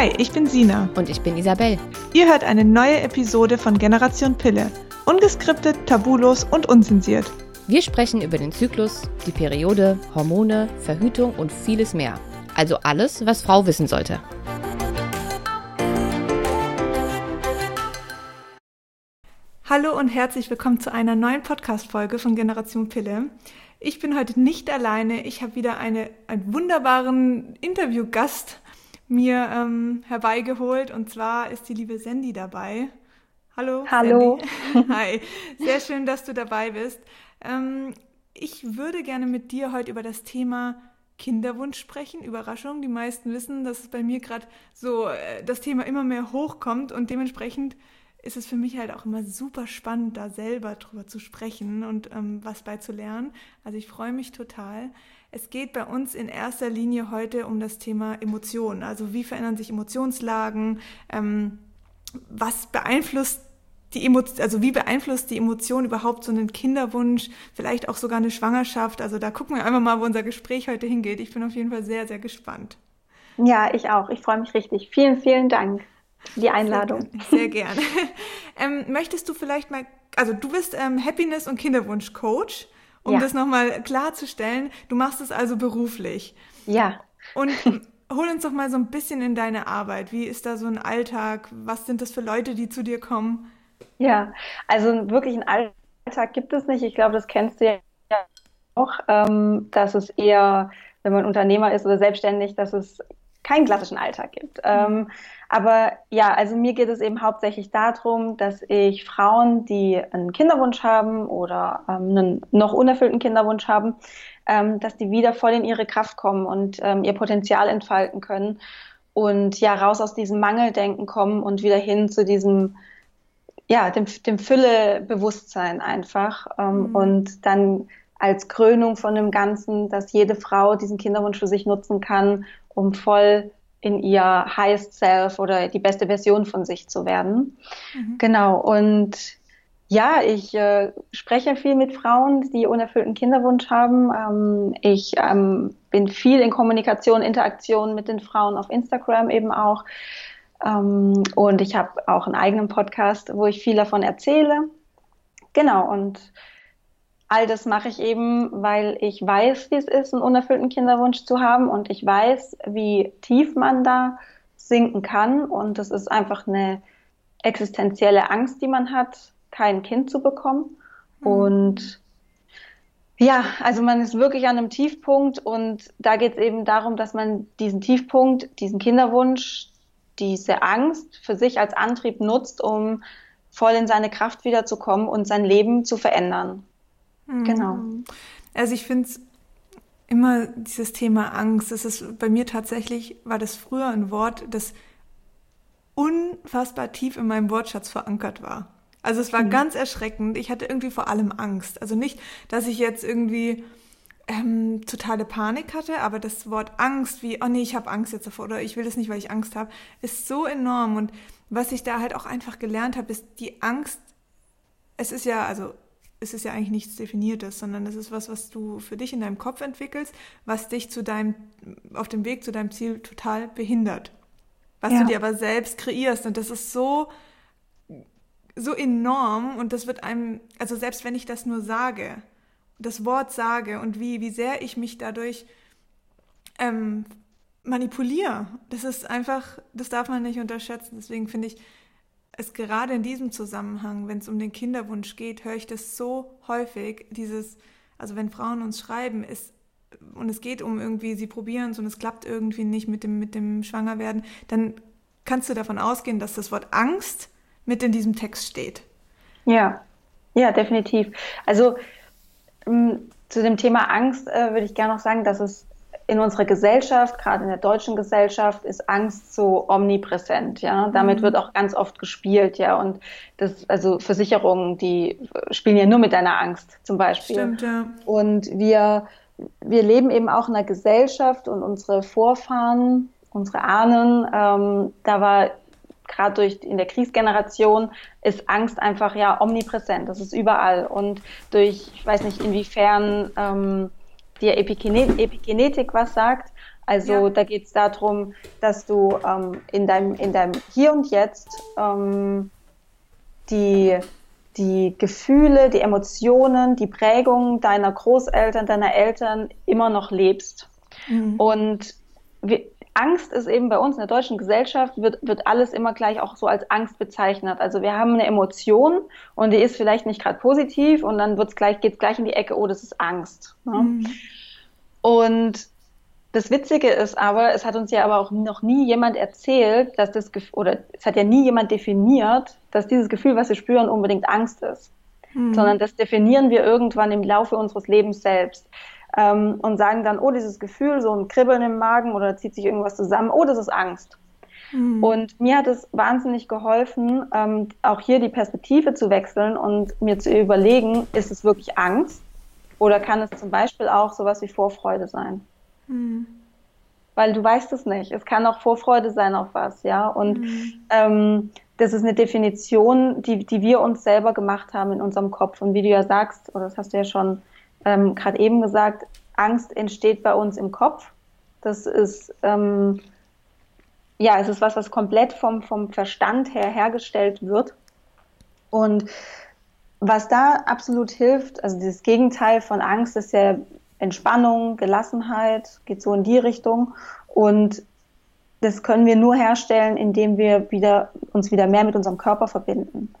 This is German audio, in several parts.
Hi, ich bin Sina. Und ich bin Isabel. Ihr hört eine neue Episode von Generation Pille. Ungeskriptet, tabulos und unzensiert. Wir sprechen über den Zyklus, die Periode, Hormone, Verhütung und vieles mehr. Also alles, was Frau wissen sollte. Hallo und herzlich willkommen zu einer neuen Podcast-Folge von Generation Pille. Ich bin heute nicht alleine. Ich habe wieder eine, einen wunderbaren Interviewgast mir ähm, herbeigeholt und zwar ist die liebe Sandy dabei. Hallo. Hallo. Sandy. Hi. Sehr schön, dass du dabei bist. Ähm, ich würde gerne mit dir heute über das Thema Kinderwunsch sprechen. Überraschung. Die meisten wissen, dass es bei mir gerade so äh, das Thema immer mehr hochkommt und dementsprechend ist es für mich halt auch immer super spannend, da selber drüber zu sprechen und ähm, was bei zu lernen. Also ich freue mich total. Es geht bei uns in erster Linie heute um das Thema Emotionen. Also wie verändern sich Emotionslagen? Ähm, was beeinflusst die Emotion, also wie beeinflusst die Emotion überhaupt so einen Kinderwunsch, vielleicht auch sogar eine Schwangerschaft? Also da gucken wir einfach mal, wo unser Gespräch heute hingeht. Ich bin auf jeden Fall sehr, sehr gespannt. Ja, ich auch. Ich freue mich richtig. Vielen, vielen Dank für die Einladung. Sehr, sehr gerne. ähm, möchtest du vielleicht mal, also du bist ähm, Happiness- und Kinderwunsch-Coach, um ja. das nochmal klarzustellen. Du machst es also beruflich. Ja. Und hol uns doch mal so ein bisschen in deine Arbeit. Wie ist da so ein Alltag? Was sind das für Leute, die zu dir kommen? Ja, also wirklich einen Alltag gibt es nicht. Ich glaube, das kennst du ja auch, ähm, dass es eher, wenn man Unternehmer ist oder selbstständig, dass es keinen klassischen Alltag gibt. Ähm, aber ja, also mir geht es eben hauptsächlich darum, dass ich Frauen, die einen Kinderwunsch haben oder ähm, einen noch unerfüllten Kinderwunsch haben, ähm, dass die wieder voll in ihre Kraft kommen und ähm, ihr Potenzial entfalten können und ja raus aus diesem Mangeldenken kommen und wieder hin zu diesem ja dem, dem Füllebewusstsein einfach ähm, mhm. und dann als Krönung von dem Ganzen, dass jede Frau diesen Kinderwunsch für sich nutzen kann, um voll in ihr highest self oder die beste Version von sich zu werden. Mhm. Genau. Und ja, ich äh, spreche viel mit Frauen, die unerfüllten Kinderwunsch haben. Ähm, ich ähm, bin viel in Kommunikation, Interaktion mit den Frauen auf Instagram eben auch. Ähm, und ich habe auch einen eigenen Podcast, wo ich viel davon erzähle. Genau. Und all das mache ich eben, weil ich weiß, wie es ist, einen unerfüllten Kinderwunsch zu haben und ich weiß, wie tief man da sinken kann und das ist einfach eine existenzielle Angst, die man hat, kein Kind zu bekommen mhm. und ja, also man ist wirklich an einem Tiefpunkt und da geht es eben darum, dass man diesen Tiefpunkt, diesen Kinderwunsch, diese Angst für sich als Antrieb nutzt, um voll in seine Kraft wiederzukommen und sein Leben zu verändern. Genau. Mhm. Also ich finde es immer dieses Thema Angst, das ist bei mir tatsächlich, war das früher ein Wort, das unfassbar tief in meinem Wortschatz verankert war. Also es war mhm. ganz erschreckend. Ich hatte irgendwie vor allem Angst. Also nicht, dass ich jetzt irgendwie ähm, totale Panik hatte, aber das Wort Angst, wie, oh nee, ich habe Angst jetzt davor oder ich will das nicht, weil ich Angst habe, ist so enorm. Und was ich da halt auch einfach gelernt habe, ist die Angst, es ist ja, also ist es ja eigentlich nichts Definiertes, sondern es ist was, was du für dich in deinem Kopf entwickelst, was dich zu deinem, auf dem Weg zu deinem Ziel total behindert. Was ja. du dir aber selbst kreierst. Und das ist so, so enorm und das wird einem, also selbst wenn ich das nur sage, das Wort sage und wie, wie sehr ich mich dadurch ähm, manipuliere, das ist einfach, das darf man nicht unterschätzen. Deswegen finde ich, es gerade in diesem Zusammenhang, wenn es um den Kinderwunsch geht, höre ich das so häufig, dieses, also wenn Frauen uns schreiben, ist und es geht um irgendwie, sie probieren es und es klappt irgendwie nicht mit dem, mit dem Schwangerwerden, dann kannst du davon ausgehen, dass das Wort Angst mit in diesem Text steht. Ja, ja, definitiv. Also ähm, zu dem Thema Angst äh, würde ich gerne noch sagen, dass es in unserer Gesellschaft, gerade in der deutschen Gesellschaft, ist Angst so omnipräsent. Ja, damit mhm. wird auch ganz oft gespielt. Ja, und das, also Versicherungen, die spielen ja nur mit deiner Angst zum Beispiel. Stimmt, ja. Und wir, wir leben eben auch in einer Gesellschaft und unsere Vorfahren, unsere Ahnen, ähm, da war gerade durch in der Kriegsgeneration ist Angst einfach ja omnipräsent. Das ist überall und durch, ich weiß nicht inwiefern ähm, dir Epigenet Epigenetik was sagt. Also Ja. da geht es darum, dass du ähm, in, deinem, in deinem Hier und Jetzt ähm, die, die Gefühle, die Emotionen, die Prägungen deiner Großeltern, deiner Eltern immer noch lebst. Und wir, Angst ist eben bei uns in der deutschen Gesellschaft, wird, wird alles immer gleich auch so als Angst bezeichnet. Also wir haben eine Emotion und die ist vielleicht nicht gerade positiv und dann wird's gleich, geht's gleich in die Ecke, oh, das ist Angst. Ne? Und das Witzige ist aber, es hat uns ja aber auch noch nie jemand erzählt, dass das Gefühl, oder es hat ja nie jemand definiert, dass dieses Gefühl, was wir spüren, unbedingt Angst ist. Sondern das definieren wir irgendwann im Laufe unseres Lebens selbst. Ähm, und sagen dann, oh, dieses Gefühl, so ein Kribbeln im Magen oder zieht sich irgendwas zusammen, oh, das ist Angst. Und mir hat es wahnsinnig geholfen, ähm, auch hier die Perspektive zu wechseln und mir zu überlegen, ist es wirklich Angst oder kann es zum Beispiel auch sowas wie Vorfreude sein? Weil du weißt es nicht. Es kann auch Vorfreude sein auf was, ja. Und ähm, das ist eine Definition, die, die wir uns selber gemacht haben in unserem Kopf. Und wie du ja sagst, oder das hast du ja schon ähm, gerade eben gesagt, Angst entsteht bei uns im Kopf. Das ist ähm, ja, es ist was, was komplett vom, vom Verstand her hergestellt wird. Und was da absolut hilft, also das Gegenteil von Angst ist ja Entspannung, Gelassenheit, geht so in die Richtung. Und das können wir nur herstellen, indem wir wieder, uns wieder mehr mit unserem Körper verbinden.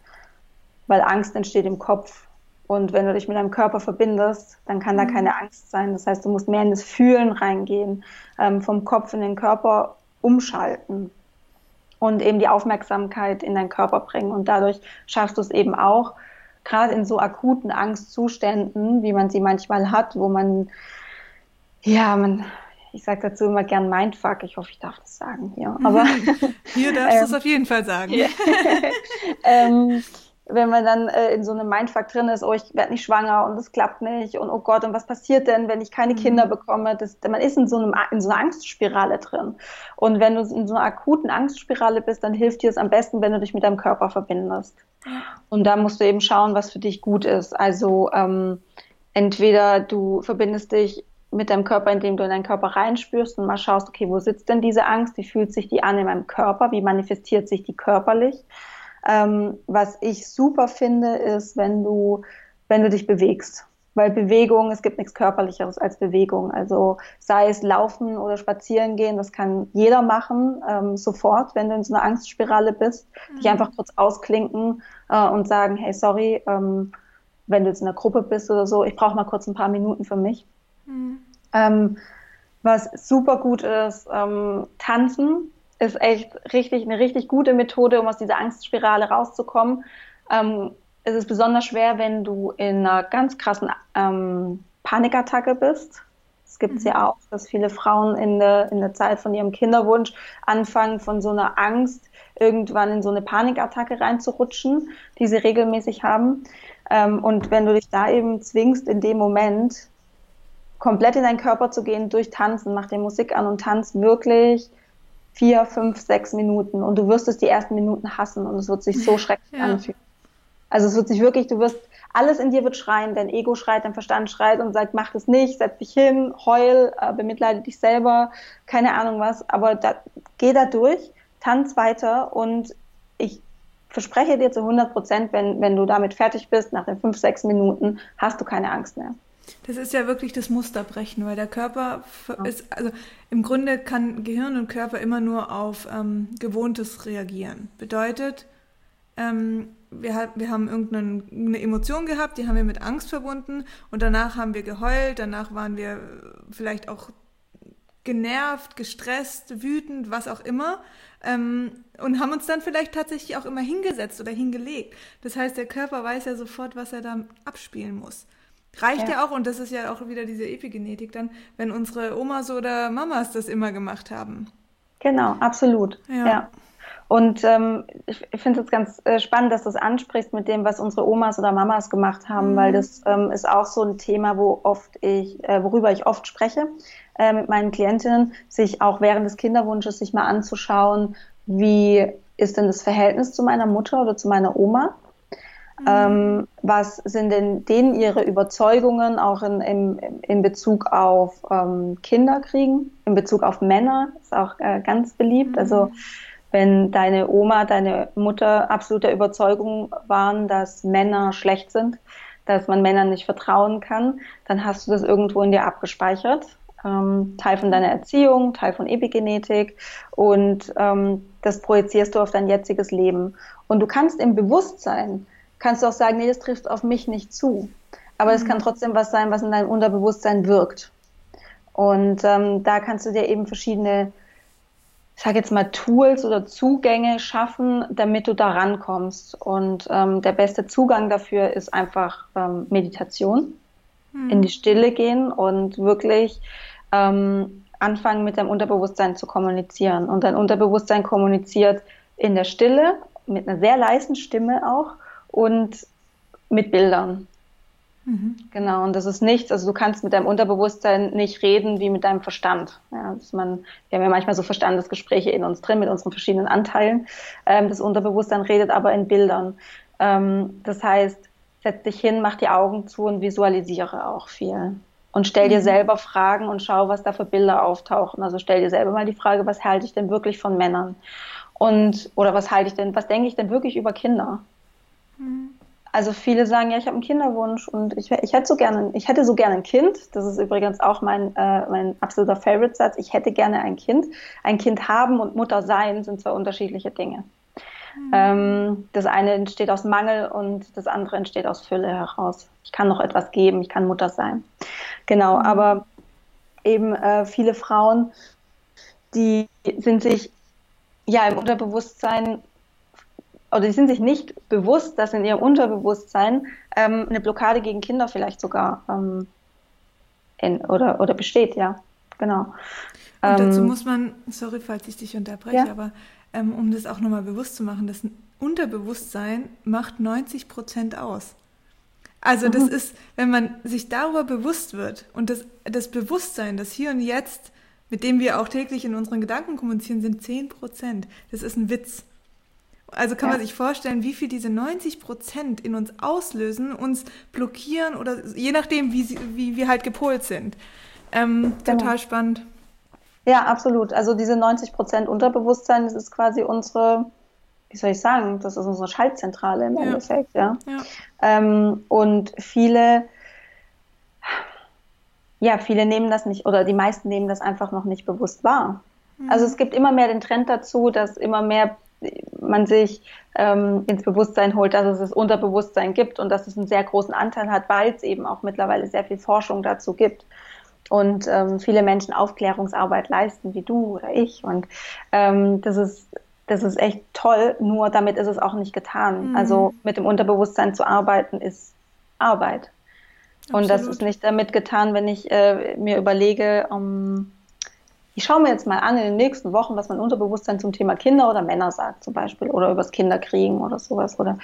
Weil Angst entsteht im Kopf. Und wenn du dich mit deinem Körper verbindest, dann kann da keine Angst sein. Das heißt, du musst mehr in das Fühlen reingehen, ähm, vom Kopf in den Körper umschalten und eben die Aufmerksamkeit in deinen Körper bringen. Und dadurch schaffst du es eben auch, gerade in so akuten Angstzuständen, wie man sie manchmal hat, wo man, ja, man, ich sage dazu immer gern Mindfuck, ich hoffe, ich darf das sagen hier, aber Hier darfst du es auf jeden Fall sagen. ähm, wenn man dann äh, in so einem Mindfuck drin ist, oh, ich werde nicht schwanger und es klappt nicht und oh Gott, und was passiert denn, wenn ich keine Kinder bekomme? Das, man ist in so, einem, in so einer Angstspirale drin. Und wenn du in so einer akuten Angstspirale bist, dann hilft dir es am besten, wenn du dich mit deinem Körper verbindest. Und da musst du eben schauen, was für dich gut ist. Also ähm, entweder du verbindest dich mit deinem Körper, indem du in deinen Körper reinspürst und mal schaust, okay, wo sitzt denn diese Angst? Wie fühlt sich die an in meinem Körper? Wie manifestiert sich die körperlich? Ähm, was ich super finde, ist, wenn du, wenn du dich bewegst. Weil Bewegung, es gibt nichts Körperlicheres als Bewegung. Also sei es Laufen oder Spazieren gehen, das kann jeder machen, ähm, sofort, wenn du in so einer Angstspirale bist. Dich einfach kurz ausklinken äh, und sagen, hey, sorry, ähm, wenn du jetzt in einer Gruppe bist oder so, ich brauche mal kurz ein paar Minuten für mich. Ähm, was super gut ist, ähm, tanzen ist echt richtig eine richtig gute Methode, um aus dieser Angstspirale rauszukommen. Ähm, es ist besonders schwer, wenn du in einer ganz krassen ähm, Panikattacke bist. Es gibt es ja auch, dass viele Frauen in der, in der Zeit von ihrem Kinderwunsch anfangen, von so einer Angst irgendwann in so eine Panikattacke reinzurutschen, die sie regelmäßig haben. Ähm, und wenn du dich da eben zwingst, in dem Moment komplett in deinen Körper zu gehen, durch Tanzen, mach dir Musik an und tanz wirklich vier, fünf, sechs Minuten und du wirst es die ersten Minuten hassen und es wird sich so schrecklich Ja. anfühlen. Also es wird sich wirklich, du wirst, alles in dir wird schreien, dein Ego schreit, dein Verstand schreit und sagt, mach das nicht, setz dich hin, heul, äh, bemitleide dich selber, keine Ahnung was, aber da, geh da durch, tanz weiter und ich verspreche dir zu 100 Prozent, wenn, wenn du damit fertig bist, nach den fünf, sechs Minuten, hast du keine Angst mehr. Das ist ja wirklich das Musterbrechen, weil der Körper ist, also im Grunde kann Gehirn und Körper immer nur auf ähm, Gewohntes reagieren. Bedeutet, ähm, wir, wir haben irgendeine eine Emotion gehabt, die haben wir mit Angst verbunden und danach haben wir geheult, danach waren wir vielleicht auch genervt, gestresst, wütend, was auch immer. Ähm, und haben uns dann vielleicht tatsächlich auch immer hingesetzt oder hingelegt. Das heißt, der Körper weiß ja sofort, was er da abspielen muss. Reicht ja. Ja. auch, und das ist ja auch wieder diese Epigenetik dann, wenn unsere Omas oder Mamas das immer gemacht haben. Genau, absolut. Ja. Ja. Und ähm, ich, finde es jetzt ganz äh, spannend, dass du es ansprichst mit dem, was unsere Omas oder Mamas gemacht haben, weil das ähm, ist auch so ein Thema, wo oft ich, äh, worüber ich oft spreche äh, mit meinen Klientinnen, sich auch während des Kinderwunsches sich mal anzuschauen, wie ist denn das Verhältnis zu meiner Mutter oder zu meiner Oma? Mhm. Ähm, was sind denn denen ihre Überzeugungen auch in, in, in Bezug auf ähm, Kinderkriegen, in Bezug auf Männer, ist auch äh, ganz beliebt. Also mhm. Also wenn deine Oma, deine Mutter absoluter Überzeugung waren, dass Männer schlecht sind, dass man Männern nicht vertrauen kann, dann hast du das irgendwo in dir abgespeichert. Ähm, Teil von deiner Erziehung, Teil von Epigenetik und ähm, das projizierst du auf dein jetziges Leben. Und du kannst im Bewusstsein, kannst du auch sagen, nee, das trifft auf mich nicht zu. Aber es mhm. kann trotzdem was sein, was in deinem Unterbewusstsein wirkt. Und ähm, da kannst du dir eben verschiedene ich sage jetzt mal, Tools oder Zugänge schaffen, damit du da rankommst. Und ähm, der beste Zugang dafür ist einfach ähm, Meditation, hm. in die Stille gehen und wirklich ähm, anfangen, mit deinem Unterbewusstsein zu kommunizieren. Und dein Unterbewusstsein kommuniziert in der Stille, mit einer sehr leisen Stimme auch und mit Bildern. Mhm. Genau, und das ist nichts, also du kannst mit deinem Unterbewusstsein nicht reden wie mit deinem Verstand. Ja, man, wir haben ja manchmal so Verstandesgespräche in uns drin mit unseren verschiedenen Anteilen. Ähm, das Unterbewusstsein redet aber in Bildern. Ähm, das heißt, setz dich hin, mach die Augen zu und visualisiere auch viel. Und stell dir mhm. selber Fragen und schau, was da für Bilder auftauchen. Also stell dir selber mal die Frage, was halte ich denn wirklich von Männern? Und, oder was halte ich denn, was denke ich denn wirklich über Kinder? Mhm also viele sagen, ja, ich habe einen Kinderwunsch und ich, ich, hätte so gerne, ich hätte so gerne ein Kind. Das ist übrigens auch mein, äh, mein absoluter Favorite-Satz. Ich hätte gerne ein Kind. Ein Kind haben und Mutter sein sind zwei unterschiedliche Dinge. Mhm. Ähm, das eine entsteht aus Mangel und das andere entsteht aus Fülle heraus. Ich kann noch etwas geben, ich kann Mutter sein. Genau, mhm. aber eben äh, viele Frauen, die sind sich ja im Unterbewusstsein oder die sind sich nicht bewusst, dass in ihrem Unterbewusstsein ähm, eine Blockade gegen Kinder vielleicht sogar ähm, in, oder, oder besteht, ja, genau. Und dazu ähm, muss man, sorry, falls ich dich unterbreche, ja? aber ähm, um das auch nochmal bewusst zu machen, das Unterbewusstsein macht 90 Prozent aus. Also mhm. das ist, wenn man sich darüber bewusst wird und das, das Bewusstsein, das Hier und Jetzt, mit dem wir auch täglich in unseren Gedanken kommunizieren, sind 10 Prozent. Das ist ein Witz. Also kann ja. man sich vorstellen, wie viel diese 90 Prozent in uns auslösen, uns blockieren oder je nachdem, wie, sie, wie wir halt gepolt sind. Ähm, genau. Total spannend. Ja, absolut. Also diese 90 Prozent Unterbewusstsein, das ist quasi unsere, wie soll ich sagen, das ist unsere Schaltzentrale im ja. Endeffekt, ja. ja. Ähm, und viele, ja, viele nehmen das nicht, oder die meisten nehmen das einfach noch nicht bewusst wahr. Mhm. Also es gibt immer mehr den Trend dazu, dass immer mehr man sich ähm, ins Bewusstsein holt, dass es das Unterbewusstsein gibt und dass es einen sehr großen Anteil hat, weil es eben auch mittlerweile sehr viel Forschung dazu gibt und ähm, viele Menschen Aufklärungsarbeit leisten, wie du oder ich. Und ähm, das ist das ist echt toll, nur damit ist es auch nicht getan. Mhm. Also mit dem Unterbewusstsein zu arbeiten ist Arbeit. Absolut. Und das ist nicht damit getan, wenn ich äh, mir überlege, um, ich schaue mir jetzt mal an in den nächsten Wochen, was mein Unterbewusstsein zum Thema Kinder oder Männer sagt zum Beispiel oder übers Kinderkriegen oder sowas oder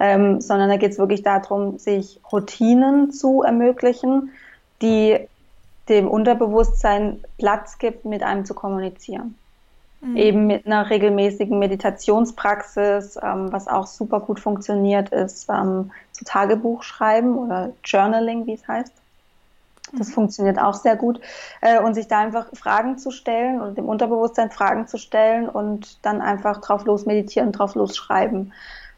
ähm, sondern da geht es wirklich darum, sich Routinen zu ermöglichen, die dem Unterbewusstsein Platz gibt, mit einem zu kommunizieren. Mhm. Eben mit einer regelmäßigen Meditationspraxis, ähm, was auch super gut funktioniert, ist ähm, zu Tagebuch schreiben oder Journaling, wie es heißt. Das mhm. funktioniert auch sehr gut. Äh, und sich da einfach Fragen zu stellen und dem Unterbewusstsein Fragen zu stellen und dann einfach drauf los meditieren, drauf los schreiben.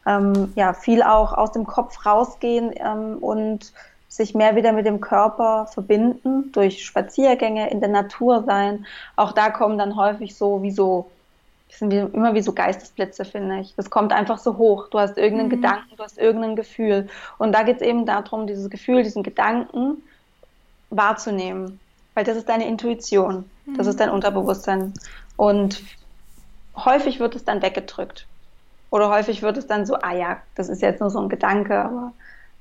Ähm, ja, viel auch aus dem Kopf rausgehen ähm, und sich mehr wieder mit dem Körper verbinden, durch Spaziergänge in der Natur sein. Auch da kommen dann häufig so wie so, sind wie, immer wie so Geistesblitze, finde ich. Das kommt einfach so hoch. Du hast irgendeinen mhm. Gedanken, du hast irgendein Gefühl. Und da geht es eben darum, dieses Gefühl, diesen Gedanken wahrzunehmen, weil das ist deine Intuition, das ist dein mhm. Unterbewusstsein. Und häufig wird es dann weggedrückt. Oder häufig wird es dann so, ah ja, das ist jetzt nur so ein Gedanke, aber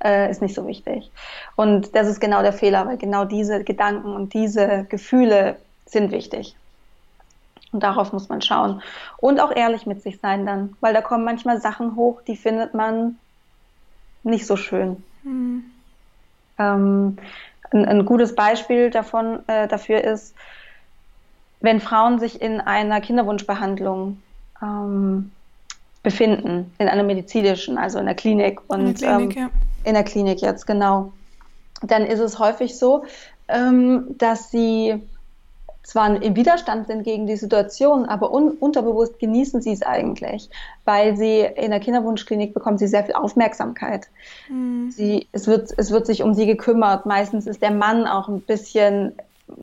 äh, ist nicht so wichtig. Und das ist genau der Fehler, weil genau diese Gedanken und diese Gefühle sind wichtig. Und darauf muss man schauen. Und auch ehrlich mit sich sein dann, weil da kommen manchmal Sachen hoch, die findet man nicht so schön. Mhm. Ähm, ein, ein gutes Beispiel davon, äh, dafür ist, wenn Frauen sich in einer Kinderwunschbehandlung ähm, befinden, in einer medizinischen, also in der Klinik. Und, in der Klinik, ähm, ja. In der Klinik jetzt, genau. Dann ist es häufig so, ähm, dass sie zwar im Widerstand sind gegen die Situation, aber un unterbewusst genießen sie es eigentlich, weil sie in der Kinderwunschklinik bekommen sie sehr viel Aufmerksamkeit. Mhm. Sie, es, wird, es wird sich um sie gekümmert. Meistens ist der Mann auch ein bisschen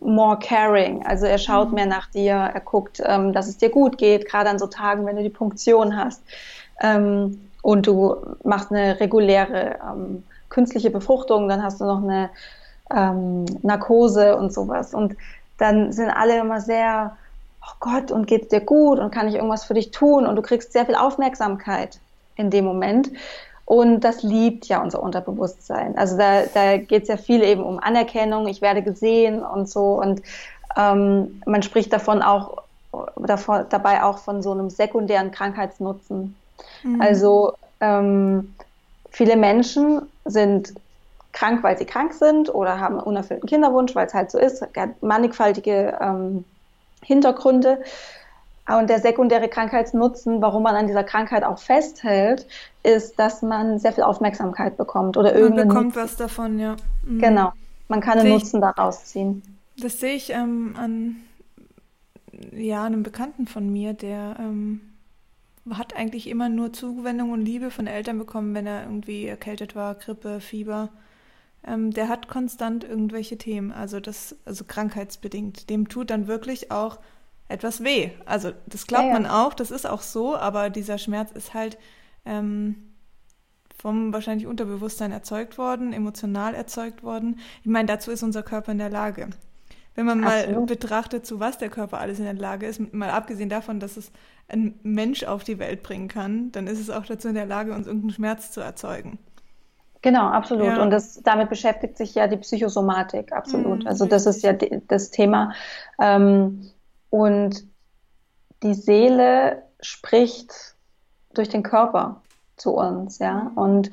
more caring. Also er schaut mhm. mehr nach dir, er guckt, ähm, dass es dir gut geht, gerade an so Tagen, wenn du die Punktion hast. Ähm, und du machst eine reguläre ähm, künstliche Befruchtung, dann hast du noch eine ähm, Narkose und sowas. Und dann sind alle immer sehr, oh Gott, und geht's dir gut und kann ich irgendwas für dich tun? Und du kriegst sehr viel Aufmerksamkeit in dem Moment. Und das liebt ja unser Unterbewusstsein. Also da, da geht es ja viel eben um Anerkennung, ich werde gesehen und so. Und ähm, man spricht davon auch, davon, dabei auch von so einem sekundären Krankheitsnutzen. Mhm. Also ähm, viele Menschen sind krank, weil sie krank sind oder haben einen unerfüllten Kinderwunsch, weil es halt so ist, mannigfaltige ähm, Hintergründe. Und der sekundäre Krankheitsnutzen, warum man an dieser Krankheit auch festhält, ist, dass man sehr viel Aufmerksamkeit bekommt oder irgendeinen Man bekommt Nutzen. was davon, ja. Mhm. Genau, man kann einen Nutzen daraus ziehen. Das sehe ich ähm, an ja, einem Bekannten von mir, der ähm, hat eigentlich immer nur Zuwendung und Liebe von Eltern bekommen, wenn er irgendwie erkältet war, Grippe, Fieber. Ähm, der hat konstant irgendwelche Themen, also das, also krankheitsbedingt. Dem tut dann wirklich auch etwas weh. Also das glaubt ja, ja. man auch, das ist auch so, aber dieser Schmerz ist halt ähm, vom wahrscheinlich Unterbewusstsein erzeugt worden, emotional erzeugt worden. Ich meine, dazu ist unser Körper in der Lage. Wenn man mal Absolut. betrachtet, zu was der Körper alles in der Lage ist, mal abgesehen davon, dass es ein Mensch auf die Welt bringen kann, dann ist es auch dazu in der Lage, uns irgendeinen Schmerz zu erzeugen. Genau, absolut. Ja. Und das, damit beschäftigt sich ja die Psychosomatik, absolut. Mhm, also das ist ja das Thema. Ähm, und die Seele spricht durch den Körper zu uns, ja. Und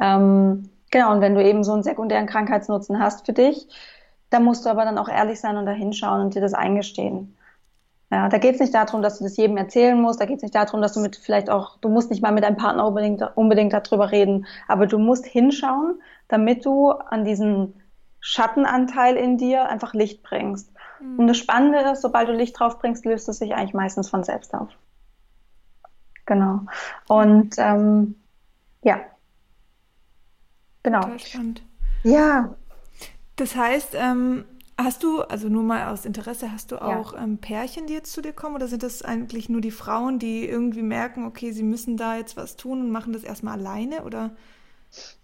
ähm, genau, und wenn du eben so einen sekundären Krankheitsnutzen hast für dich, dann musst du aber dann auch ehrlich sein und da hinschauen und dir das eingestehen. Ja, da geht es nicht darum, dass du das jedem erzählen musst, da geht es nicht darum, dass du mit vielleicht auch, du musst nicht mal mit deinem Partner unbedingt, unbedingt darüber reden, aber du musst hinschauen, damit du an diesen Schattenanteil in dir einfach Licht bringst. Mhm. Und das Spannende ist, sobald du Licht drauf bringst, löst es sich eigentlich meistens von selbst auf. Genau. Und ähm, ja. Genau. Ja. Das heißt, ähm, hast du, also nur mal aus Interesse, hast du auch ja. ähm, Pärchen, die jetzt zu dir kommen oder sind das eigentlich nur die Frauen, die irgendwie merken, okay, sie müssen da jetzt was tun und machen das erstmal alleine oder?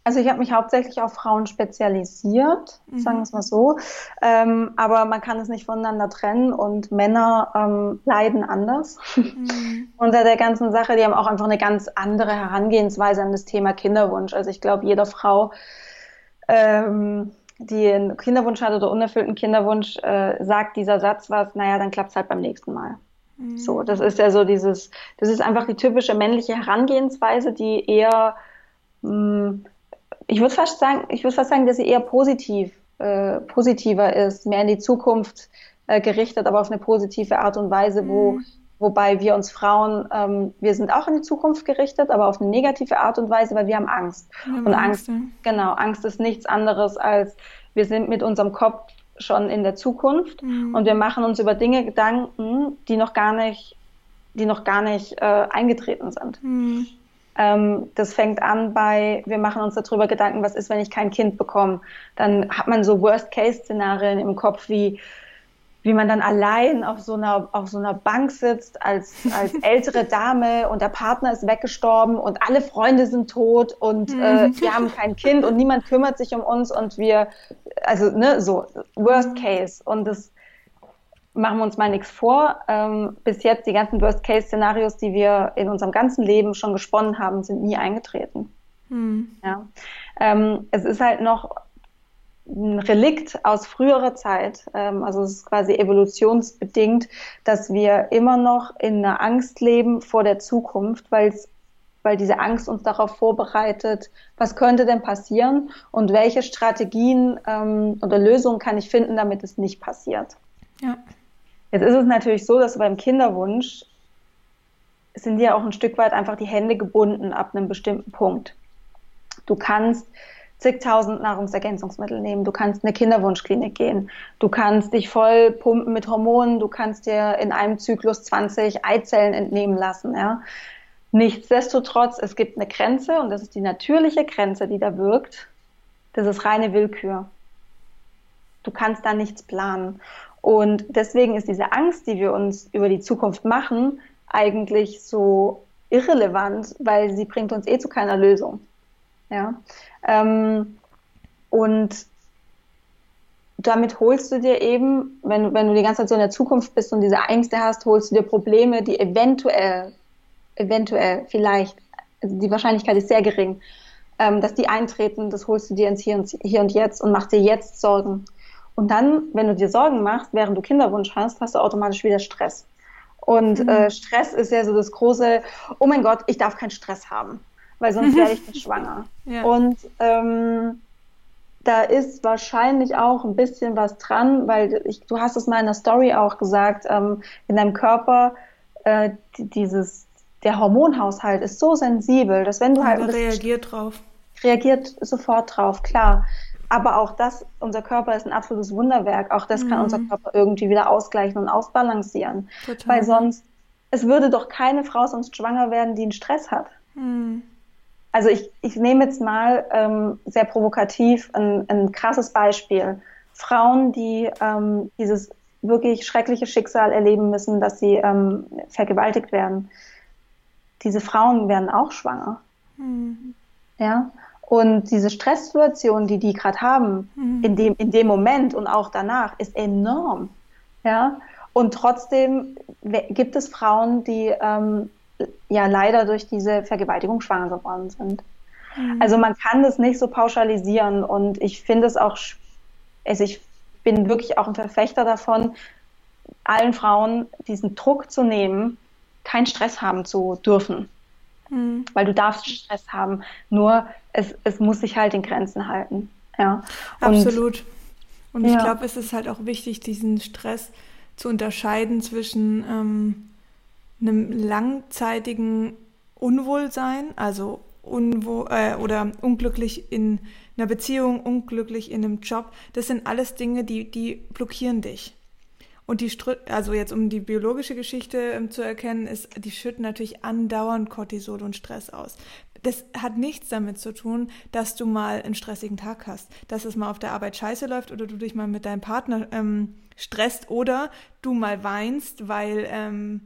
Also ich habe mich hauptsächlich auf Frauen spezialisiert, mhm. sagen wir es mal so. Ähm, aber man kann es nicht voneinander trennen und Männer ähm, leiden anders mhm. unter der ganzen Sache. Die haben auch einfach eine ganz andere Herangehensweise an das Thema Kinderwunsch. Also ich glaube, jeder Frau, ähm, die einen Kinderwunsch hat oder unerfüllten Kinderwunsch, äh, sagt dieser Satz was, naja, dann klappt es halt beim nächsten Mal. Mhm. So, das ist ja so dieses, das ist einfach die typische männliche Herangehensweise, die eher hm, ich würde fast sagen, ich würde fast sagen, dass sie eher positiv, äh, positiver ist, mehr in die Zukunft äh, gerichtet, aber auf eine positive Art und Weise, wo, mhm. Wobei wir uns Frauen, ähm, wir sind auch in die Zukunft gerichtet, aber auf eine negative Art und Weise, weil wir haben Angst. Haben und Angst, Angst genau, Angst ist nichts anderes als, wir sind mit unserem Kopf schon in der Zukunft mhm. und wir machen uns über Dinge Gedanken, die noch gar nicht, die noch gar nicht äh, eingetreten sind. Mhm. Ähm, das fängt an bei, wir machen uns darüber Gedanken, was ist, wenn ich kein Kind bekomme. Dann hat man so Worst-Case-Szenarien im Kopf, wie, wie man dann allein auf so einer, auf so einer Bank sitzt als, als ältere Dame und der Partner ist weggestorben und alle Freunde sind tot und äh, mhm. wir haben kein Kind und niemand kümmert sich um uns und wir, also ne, so Worst mhm. Case. Und das machen wir uns mal nichts vor. Ähm, bis jetzt die ganzen Worst-Case-Szenarios, die wir in unserem ganzen Leben schon gesponnen haben, sind nie eingetreten. Hm. Ja. Ähm, es ist halt noch ein Relikt aus früherer Zeit, ähm, also es ist quasi evolutionsbedingt, dass wir immer noch in einer Angst leben vor der Zukunft, weil weil diese Angst uns darauf vorbereitet, was könnte denn passieren und welche Strategien ähm, oder Lösungen kann ich finden, damit es nicht passiert. Ja. Jetzt ist es natürlich so, dass beim Kinderwunsch sind dir auch ein Stück weit einfach die Hände gebunden ab einem bestimmten Punkt. Du kannst zigtausend Nahrungsergänzungsmittel nehmen, du kannst in eine Kinderwunschklinik gehen, du kannst dich voll pumpen mit Hormonen, du kannst dir in einem Zyklus 20 Eizellen entnehmen lassen. Ja. Nichtsdestotrotz, es gibt eine Grenze und das ist die natürliche Grenze, die da wirkt. Das ist reine Willkür. Du kannst da nichts planen. Und deswegen ist diese Angst, die wir uns über die Zukunft machen, eigentlich so irrelevant, weil sie bringt uns eh zu keiner Lösung. Ja. Ähm, und damit holst du dir eben, wenn, wenn du die ganze Zeit so in der Zukunft bist und diese Ängste hast, holst du dir Probleme, die eventuell, eventuell, vielleicht, also die Wahrscheinlichkeit ist sehr gering, ähm, dass die eintreten, das holst du dir ins Hier und, Hier und Jetzt und machst dir jetzt Sorgen. Und dann, wenn du dir Sorgen machst, während du Kinderwunsch hast, hast du automatisch wieder Stress. Und mhm. äh, Stress ist ja so das große, oh mein Gott, ich darf keinen Stress haben, weil sonst werde ich nicht schwanger. Ja. Und ähm, da ist wahrscheinlich auch ein bisschen was dran, weil ich, du hast es mal in der Story auch gesagt, ähm, in deinem Körper äh, dieses, der Hormonhaushalt ist so sensibel, dass wenn du halt... reagiert drauf. Reagiert sofort drauf, klar. Aber auch das, unser Körper ist ein absolutes Wunderwerk. Auch das mhm. kann unser Körper irgendwie wieder ausgleichen und ausbalancieren. Total. Weil sonst, es würde doch keine Frau sonst schwanger werden, die einen Stress hat. Mhm. Also ich, ich nehme jetzt mal ähm, sehr provokativ ein, ein krasses Beispiel. Frauen, die ähm, dieses wirklich schreckliche Schicksal erleben müssen, dass sie ähm, vergewaltigt werden. Diese Frauen werden auch schwanger. Mhm. Ja. Und diese Stresssituation, die die gerade haben, mhm. in, dem, in dem Moment und auch danach, ist enorm. Ja? Und trotzdem gibt es Frauen, die ähm, ja leider durch diese Vergewaltigung schwanger geworden sind. Mhm. Also man kann das nicht so pauschalisieren und ich finde es auch, also ich bin wirklich auch ein Verfechter davon, allen Frauen diesen Druck zu nehmen, keinen Stress haben zu dürfen. Mhm. Weil du darfst Stress haben, nur es, es muss sich halt in Grenzen halten. Ja. Und, Absolut. Und ich ja. glaube, es ist halt auch wichtig, diesen Stress zu unterscheiden zwischen ähm, einem langzeitigen Unwohlsein, also unwohl äh, oder unglücklich in einer Beziehung, unglücklich in einem Job. Das sind alles Dinge, die, die blockieren dich. Und die, also jetzt um die biologische Geschichte ähm, zu erkennen, ist, die schütten natürlich andauernd Cortisol und Stress aus. Das hat nichts damit zu tun, dass du mal einen stressigen Tag hast, dass es mal auf der Arbeit scheiße läuft oder du dich mal mit deinem Partner ähm, stresst oder du mal weinst, weil, ähm,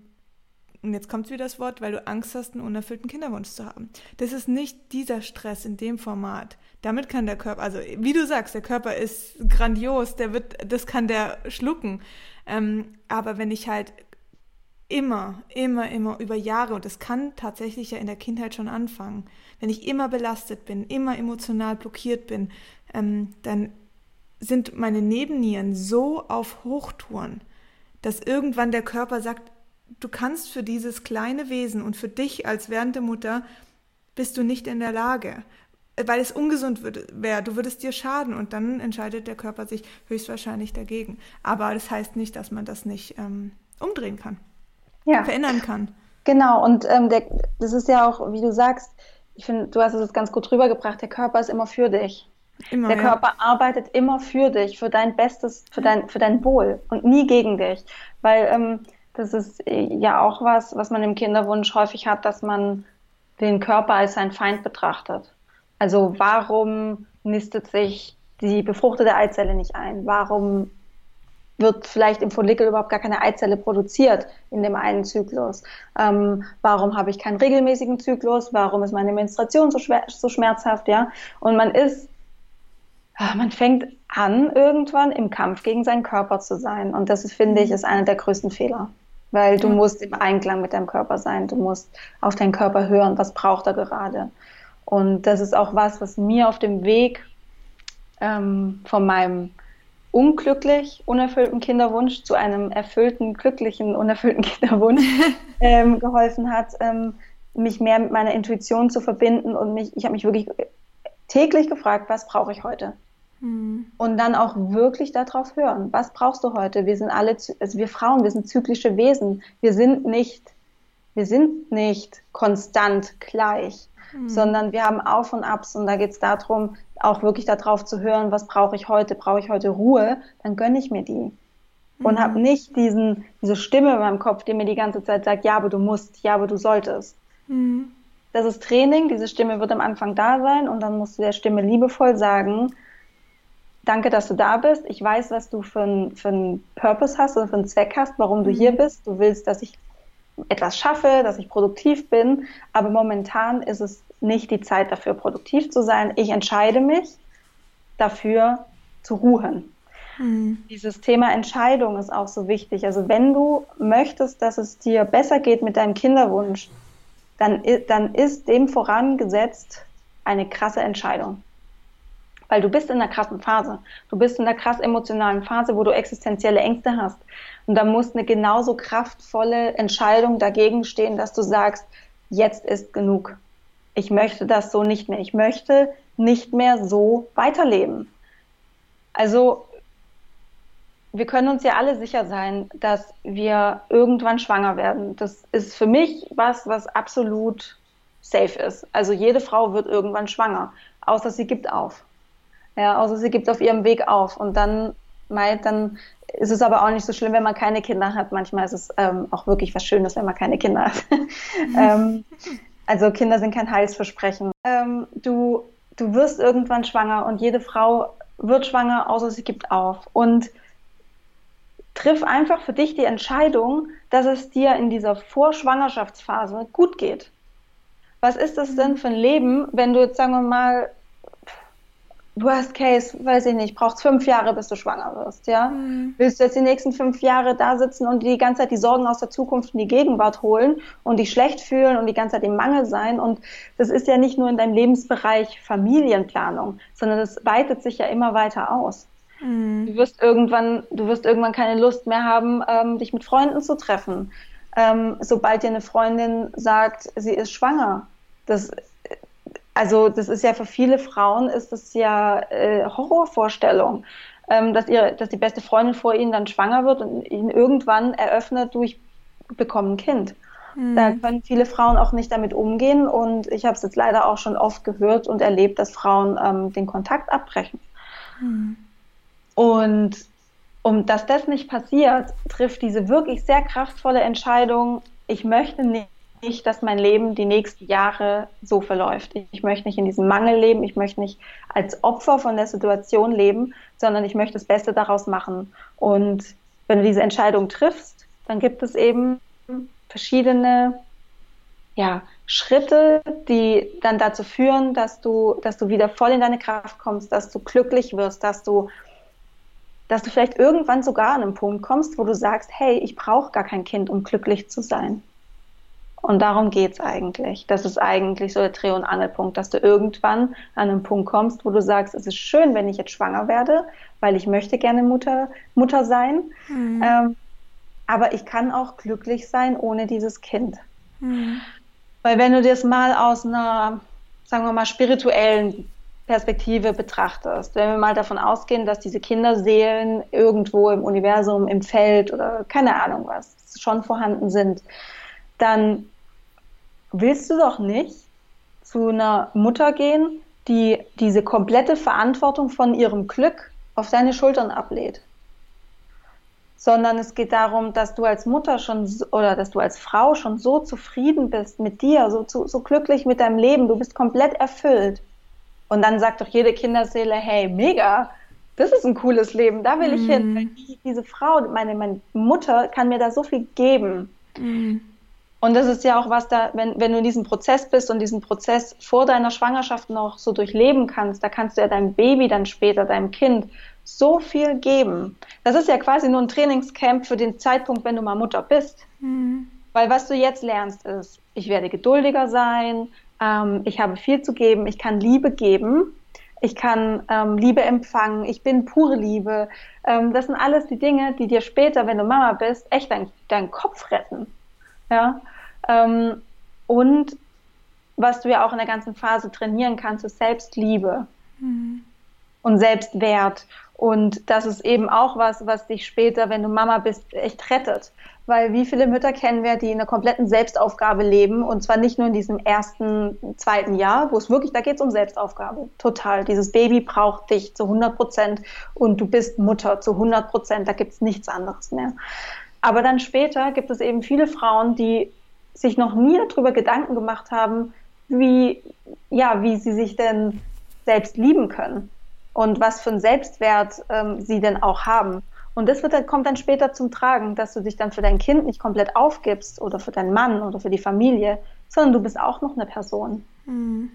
und jetzt kommt wieder das Wort, weil du Angst hast, einen unerfüllten Kinderwunsch zu haben. Das ist nicht dieser Stress in dem Format. Damit kann der Körper, also wie du sagst, der Körper ist grandios, der wird, das kann der schlucken. Ähm, aber wenn ich halt immer, immer, immer über Jahre, und das kann tatsächlich ja in der Kindheit schon anfangen, wenn ich immer belastet bin, immer emotional blockiert bin, ähm, dann sind meine Nebennieren so auf Hochtouren, dass irgendwann der Körper sagt, du kannst für dieses kleine Wesen und für dich als werdende Mutter bist du nicht in der Lage weil es ungesund wäre, du würdest dir schaden und dann entscheidet der Körper sich höchstwahrscheinlich dagegen. Aber das heißt nicht, dass man das nicht ähm, umdrehen kann, ja. verändern kann. Genau, und ähm, der, das ist ja auch, wie du sagst, ich finde, du hast es jetzt ganz gut rübergebracht, der Körper ist immer für dich. Immer, der Körper ja. arbeitet immer für dich, für dein Bestes, für dein, für dein Wohl und nie gegen dich. Weil ähm, das ist äh, ja auch was, was man im Kinderwunsch häufig hat, dass man den Körper als seinen Feind betrachtet. Also warum nistet sich die befruchtete Eizelle nicht ein? Warum wird vielleicht im Follikel überhaupt gar keine Eizelle produziert in dem einen Zyklus? Ähm, warum habe ich keinen regelmäßigen Zyklus? Warum ist meine Menstruation so, schwer, so schmerzhaft? Ja, und man ist, ah, man fängt an irgendwann im Kampf gegen seinen Körper zu sein. Und das finde ich, ist einer der größten Fehler. Weil du musst im Einklang mit deinem Körper sein. Du musst auf deinen Körper hören. Was braucht er gerade? Und das ist auch was, was mir auf dem Weg ähm, von meinem unglücklich unerfüllten Kinderwunsch zu einem erfüllten, glücklichen, unerfüllten Kinderwunsch ähm, geholfen hat, ähm, mich mehr mit meiner Intuition zu verbinden und mich, ich habe mich wirklich täglich gefragt, was brauche ich heute? Mhm. Und dann auch wirklich darauf hören. Was brauchst du heute? Wir sind alle, also wir Frauen, wir sind zyklische Wesen. Wir sind nicht wir sind nicht konstant gleich, mhm. sondern wir haben Auf und Abs und da geht es darum, auch wirklich darauf zu hören, was brauche ich heute? Brauche ich heute Ruhe? Dann gönne ich mir die. Und mhm. habe nicht diesen, diese Stimme in meinem Kopf, die mir die ganze Zeit sagt, ja, aber du musst, ja, aber du solltest. Mhm. Das ist Training, diese Stimme wird am Anfang da sein und dann musst du der Stimme liebevoll sagen, danke, dass du da bist. Ich weiß, was du für einen für Purpose hast oder für einen Zweck hast, warum du mhm. hier bist. Du willst, dass ich etwas schaffe, dass ich produktiv bin, aber momentan ist es nicht die Zeit dafür, produktiv zu sein. Ich entscheide mich dafür zu ruhen. Mhm. Dieses Thema Entscheidung ist auch so wichtig. Also wenn du möchtest, dass es dir besser geht mit deinem Kinderwunsch, dann, dann ist dem vorangesetzt eine krasse Entscheidung. Weil du bist in einer krassen Phase. Du bist in einer krass emotionalen Phase, wo du existenzielle Ängste hast. Und da muss eine genauso kraftvolle Entscheidung dagegen stehen, dass du sagst, jetzt ist genug. Ich möchte das so nicht mehr. Ich möchte nicht mehr so weiterleben. Also wir können uns ja alle sicher sein, dass wir irgendwann schwanger werden. Das ist für mich was, was absolut safe ist. Also jede Frau wird irgendwann schwanger, außer sie gibt auf. Ja, außer sie gibt auf ihrem Weg auf. Und dann, meint, dann ist es aber auch nicht so schlimm, wenn man keine Kinder hat. Manchmal ist es ähm, auch wirklich was Schönes, wenn man keine Kinder hat. ähm, also Kinder sind kein Heilsversprechen. Ähm, du, du wirst irgendwann schwanger und jede Frau wird schwanger, außer sie gibt auf. Und triff einfach für dich die Entscheidung, dass es dir in dieser Vorschwangerschaftsphase gut geht. Was ist das denn für ein Leben, wenn du jetzt, sagen wir mal, Worst Case, weiß ich nicht, brauchst fünf Jahre, bis du schwanger wirst, ja? Mhm. Willst du jetzt die nächsten fünf Jahre da sitzen und die ganze Zeit die Sorgen aus der Zukunft in die Gegenwart holen und dich schlecht fühlen und die ganze Zeit im Mangel sein? Und das ist ja nicht nur in deinem Lebensbereich Familienplanung, sondern das weitet sich ja immer weiter aus. Mhm. Du wirst irgendwann, du wirst irgendwann keine Lust mehr haben, ähm, dich mit Freunden zu treffen. Ähm, sobald dir eine Freundin sagt, sie ist schwanger. Das also das ist ja für viele Frauen ist das ja äh, Horrorvorstellung, ähm, dass ihre, dass die beste Freundin vor ihnen dann schwanger wird und ihnen irgendwann eröffnet, du ich bekomme ein Kind. Mhm. Da können viele Frauen auch nicht damit umgehen und ich habe es jetzt leider auch schon oft gehört und erlebt, dass Frauen ähm, den Kontakt abbrechen. Mhm. Und um dass das nicht passiert, trifft diese wirklich sehr kraftvolle Entscheidung, ich möchte nicht nicht, dass mein Leben die nächsten Jahre so verläuft. Ich möchte nicht in diesem Mangel leben, ich möchte nicht als Opfer von der Situation leben, sondern ich möchte das Beste daraus machen. Und wenn du diese Entscheidung triffst, dann gibt es eben verschiedene ja, Schritte, die dann dazu führen, dass du, dass du wieder voll in deine Kraft kommst, dass du glücklich wirst, dass du, dass du vielleicht irgendwann sogar an einen Punkt kommst, wo du sagst, hey, ich brauche gar kein Kind, um glücklich zu sein. Und darum geht's eigentlich. Das ist eigentlich so der Dreh- und Angelpunkt, dass du irgendwann an einen Punkt kommst, wo du sagst, es ist schön, wenn ich jetzt schwanger werde, weil ich möchte gerne Mutter, Mutter sein. Mhm. Ähm, aber ich kann auch glücklich sein ohne dieses Kind. Mhm. Weil wenn du das mal aus einer, sagen wir mal, spirituellen Perspektive betrachtest, wenn wir mal davon ausgehen, dass diese Kinderseelen irgendwo im Universum, im Feld oder keine Ahnung was schon vorhanden sind, dann willst du doch nicht zu einer Mutter gehen, die diese komplette Verantwortung von ihrem Glück auf deine Schultern ablehnt. Sondern es geht darum, dass du als Mutter schon oder dass du als Frau schon so zufrieden bist mit dir, so, so, so glücklich mit deinem Leben, du bist komplett erfüllt. Und dann sagt doch jede Kinderseele, hey, mega, das ist ein cooles Leben, da will ich mm. hin. Weil diese Frau, meine, meine Mutter kann mir da so viel geben. Mm. Und das ist ja auch was da, wenn, wenn du in diesem Prozess bist und diesen Prozess vor deiner Schwangerschaft noch so durchleben kannst, da kannst du ja deinem Baby dann später, deinem Kind, so viel geben. Das ist ja quasi nur ein Trainingscamp für den Zeitpunkt, wenn du mal Mutter bist. Mhm. Weil was du jetzt lernst ist, ich werde geduldiger sein, ähm, ich habe viel zu geben, ich kann Liebe geben, ich kann ähm, Liebe empfangen, ich bin pure Liebe. Ähm, das sind alles die Dinge, die dir später, wenn du Mama bist, echt deinen dein Kopf retten. Ja? Ähm, und was du ja auch in der ganzen Phase trainieren kannst, ist Selbstliebe mhm. und Selbstwert. Und das ist eben auch was, was dich später, wenn du Mama bist, echt rettet. weil wie viele Mütter kennen wir, die in einer kompletten Selbstaufgabe leben und zwar nicht nur in diesem ersten, zweiten Jahr, wo es wirklich, da geht es um Selbstaufgabe, total. Dieses Baby braucht dich zu 100 Prozent und du bist Mutter zu 100 Prozent, da gibt es nichts anderes mehr. Aber dann später gibt es eben viele Frauen, die sich noch nie darüber Gedanken gemacht haben, wie, ja, wie sie sich denn selbst lieben können und was für einen Selbstwert ähm, sie denn auch haben. Und das wird, kommt dann später zum Tragen, dass du dich dann für dein Kind nicht komplett aufgibst oder für deinen Mann oder für die Familie, sondern du bist auch noch eine Person. Mhm.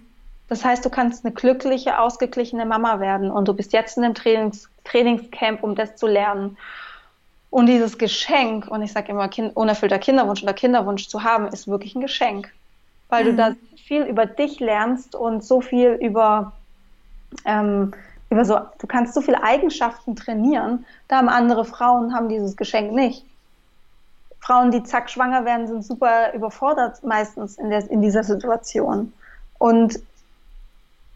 Das heißt, du kannst eine glückliche, ausgeglichene Mama werden und du bist jetzt in einem Trainings Trainingscamp, um das zu lernen. Und dieses Geschenk, und ich sage immer, kind, unerfüllter Kinderwunsch oder Kinderwunsch zu haben, ist wirklich ein Geschenk, weil mhm. du da viel über dich lernst und so viel über ähm, über so, du kannst so viele Eigenschaften trainieren, da haben andere Frauen, haben dieses Geschenk nicht. Frauen, die zack schwanger werden, sind super überfordert meistens in, der, in dieser Situation. Und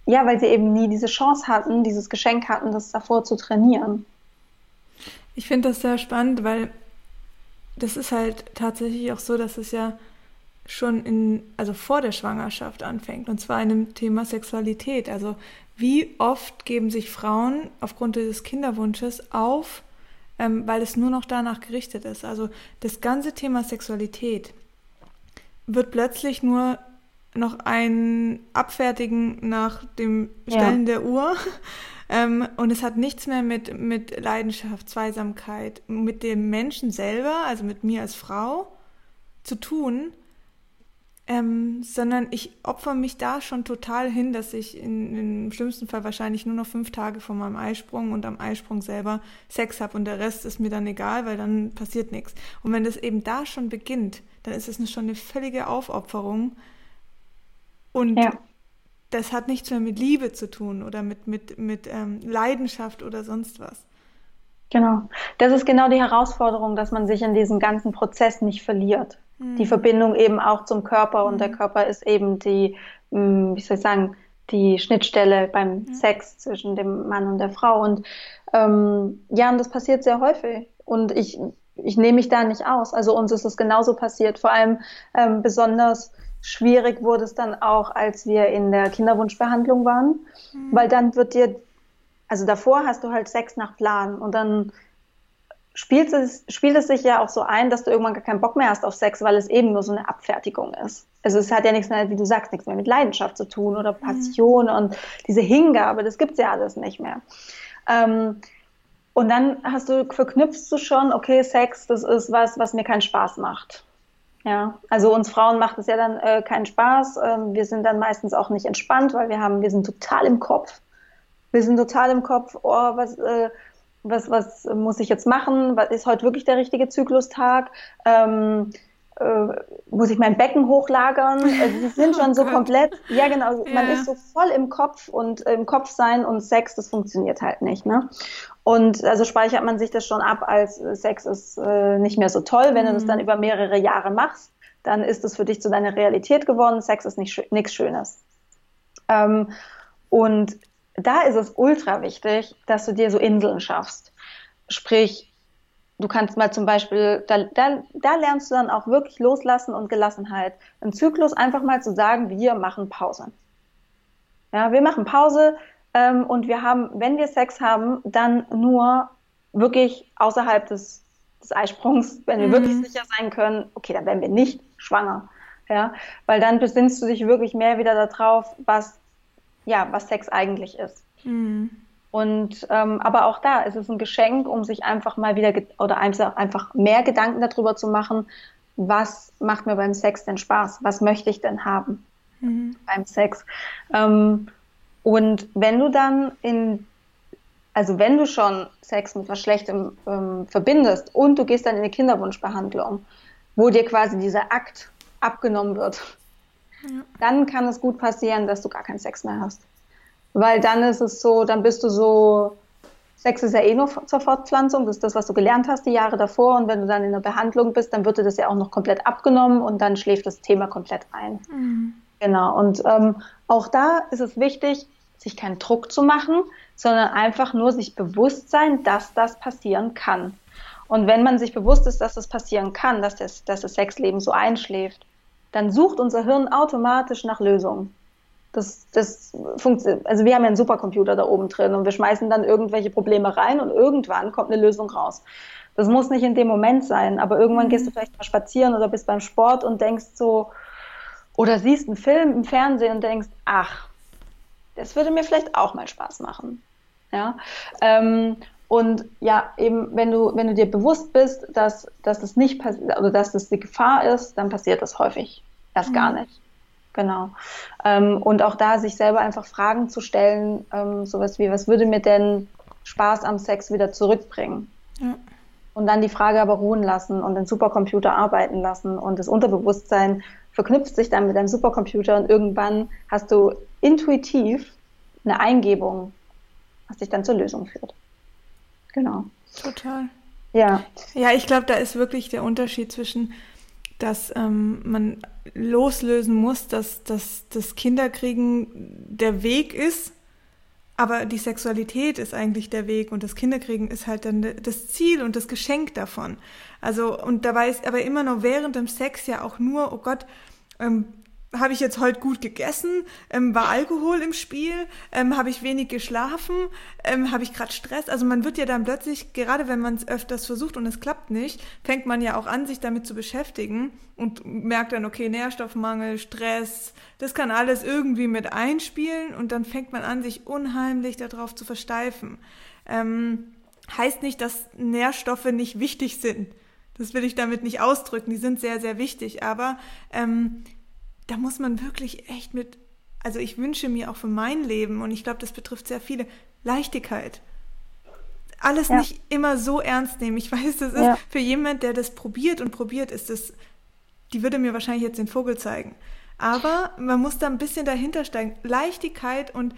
ja, weil sie eben nie diese Chance hatten, dieses Geschenk hatten, das davor zu trainieren. Ich finde das sehr spannend, weil das ist halt tatsächlich auch so, dass es ja schon in, also vor der Schwangerschaft anfängt. Und zwar in dem Thema Sexualität. Also wie oft geben sich Frauen aufgrund dieses Kinderwunsches auf, ähm, weil es nur noch danach gerichtet ist. Also das ganze Thema Sexualität wird plötzlich nur noch ein Abfertigen nach dem Stellen ja. der Uhr. Ähm, und es hat nichts mehr mit, mit Leidenschaft, Zweisamkeit, mit dem Menschen selber, also mit mir als Frau, zu tun, ähm, sondern ich opfer mich da schon total hin, dass ich in, in, im schlimmsten Fall wahrscheinlich nur noch fünf Tage vor meinem Eisprung und am Eisprung selber Sex habe und der Rest ist mir dann egal, weil dann passiert nichts. Und wenn das eben da schon beginnt, dann ist es schon eine völlige Aufopferung und ja. Das hat nichts mehr mit Liebe zu tun oder mit, mit, mit ähm, Leidenschaft oder sonst was. Genau. Das ist genau die Herausforderung, dass man sich in diesem ganzen Prozess nicht verliert die mhm. Verbindung eben auch zum Körper und der mhm. Körper ist eben die, hm, wie soll ich sagen, die Schnittstelle beim Sex zwischen dem Mann und der Frau. Und ähm, ja, und das passiert sehr häufig. Und ich, ich nehme mich da nicht aus. Also uns ist es genauso passiert. Vor allem ähm, besonders schwierig wurde es dann auch, als wir in der Kinderwunschbehandlung waren, mhm. weil dann wird dir, also davor hast du halt Sex nach Plan und dann spielt es, spielt es sich ja auch so ein, dass du irgendwann gar keinen Bock mehr hast auf Sex, weil es eben nur so eine Abfertigung ist. Also es hat ja nichts mehr, wie du sagst, nichts mehr mit Leidenschaft zu tun oder Passion mhm. und diese Hingabe, das gibt's ja alles nicht mehr. Ähm, und dann hast du, verknüpfst du schon, okay, Sex, das ist was, was mir keinen Spaß macht. Ja, also uns Frauen macht es ja dann äh, keinen Spaß. Ähm, wir sind dann meistens auch nicht entspannt, weil wir haben, wir sind total im Kopf. Wir sind total im Kopf, oh, was, äh, was, was muss ich jetzt machen? Was ist heute wirklich der richtige Zyklustag? Ähm, äh, muss ich mein Becken hochlagern? Also sie sind schon so oh komplett, ja genau, ja. man ist so voll im Kopf und im Kopf sein und Sex, das funktioniert halt nicht. Ne? Und also speichert man sich das schon ab, als Sex ist äh, nicht mehr so toll. Wenn mhm. du das dann über mehrere Jahre machst, dann ist es für dich zu deiner Realität geworden. Sex ist nichts Schönes. Ähm, und da ist es ultra wichtig, dass du dir so Inseln schaffst. Sprich, du kannst mal zum Beispiel, da, da, da lernst du dann auch wirklich loslassen und Gelassenheit. Im Zyklus einfach mal zu sagen, wir machen Pause. Ja, wir machen Pause ähm, und wir haben, wenn wir Sex haben, dann nur wirklich außerhalb des, des Eisprungs, wenn wir mhm. wirklich sicher sein können, okay, dann werden wir nicht schwanger. Ja, weil dann besinnst du dich wirklich mehr wieder darauf, was ja, was Sex eigentlich ist. Mhm. Und ähm, aber auch da ist es ein Geschenk, um sich einfach mal wieder oder einfach, einfach mehr Gedanken darüber zu machen, was macht mir beim Sex denn Spaß? Was möchte ich denn haben mhm. beim Sex? Ähm, und wenn du dann in, also wenn du schon Sex mit was Schlechtem ähm, verbindest und du gehst dann in eine Kinderwunschbehandlung, wo dir quasi dieser Akt abgenommen wird, dann kann es gut passieren, dass du gar keinen Sex mehr hast. Weil dann ist es so, dann bist du so, Sex ist ja eh nur zur Fortpflanzung, das ist das, was du gelernt hast die Jahre davor. Und wenn du dann in der Behandlung bist, dann wird dir das ja auch noch komplett abgenommen und dann schläft das Thema komplett ein. Mhm. Genau. Und ähm, auch da ist es wichtig, sich keinen Druck zu machen, sondern einfach nur sich bewusst sein, dass das passieren kann. Und wenn man sich bewusst ist, dass das passieren kann, dass das, dass das Sexleben so einschläft, dann sucht unser Hirn automatisch nach Lösungen. Das, das funktioniert, also wir haben ja einen Supercomputer da oben drin und wir schmeißen dann irgendwelche Probleme rein und irgendwann kommt eine Lösung raus. Das muss nicht in dem Moment sein, aber irgendwann mhm. gehst du vielleicht mal spazieren oder bist beim Sport und denkst so, oder siehst einen Film im Fernsehen und denkst, ach, das würde mir vielleicht auch mal Spaß machen. Ja. Ähm, und ja, eben, wenn du, wenn du dir bewusst bist, dass, dass das nicht passiert, oder dass das die Gefahr ist, dann passiert das häufig erst mhm. gar nicht. Genau. Ähm, und auch da sich selber einfach Fragen zu stellen, ähm, sowas wie, was würde mir denn Spaß am Sex wieder zurückbringen? Ja. Und dann die Frage aber ruhen lassen und den Supercomputer arbeiten lassen und das Unterbewusstsein verknüpft sich dann mit deinem Supercomputer und irgendwann hast du intuitiv eine Eingebung, was dich dann zur Lösung führt. Genau. Total. Ja. Ja, ich glaube, da ist wirklich der Unterschied zwischen, dass ähm, man loslösen muss, dass, dass das Kinderkriegen der Weg ist, aber die Sexualität ist eigentlich der Weg und das Kinderkriegen ist halt dann das Ziel und das Geschenk davon. Also, und dabei ist aber immer noch während dem Sex ja auch nur, oh Gott, ähm, habe ich jetzt heute gut gegessen? Ähm, war Alkohol im Spiel? Ähm, habe ich wenig geschlafen? Ähm, habe ich gerade Stress? Also man wird ja dann plötzlich, gerade wenn man es öfters versucht und es klappt nicht, fängt man ja auch an, sich damit zu beschäftigen und merkt dann, okay, Nährstoffmangel, Stress, das kann alles irgendwie mit einspielen und dann fängt man an, sich unheimlich darauf zu versteifen. Ähm, heißt nicht, dass Nährstoffe nicht wichtig sind. Das will ich damit nicht ausdrücken. Die sind sehr, sehr wichtig. Aber ähm, da muss man wirklich echt mit, also ich wünsche mir auch für mein Leben, und ich glaube, das betrifft sehr viele, Leichtigkeit. Alles ja. nicht immer so ernst nehmen. Ich weiß, das ist ja. für jemand, der das probiert und probiert, ist das, die würde mir wahrscheinlich jetzt den Vogel zeigen. Aber man muss da ein bisschen dahinter steigen. Leichtigkeit und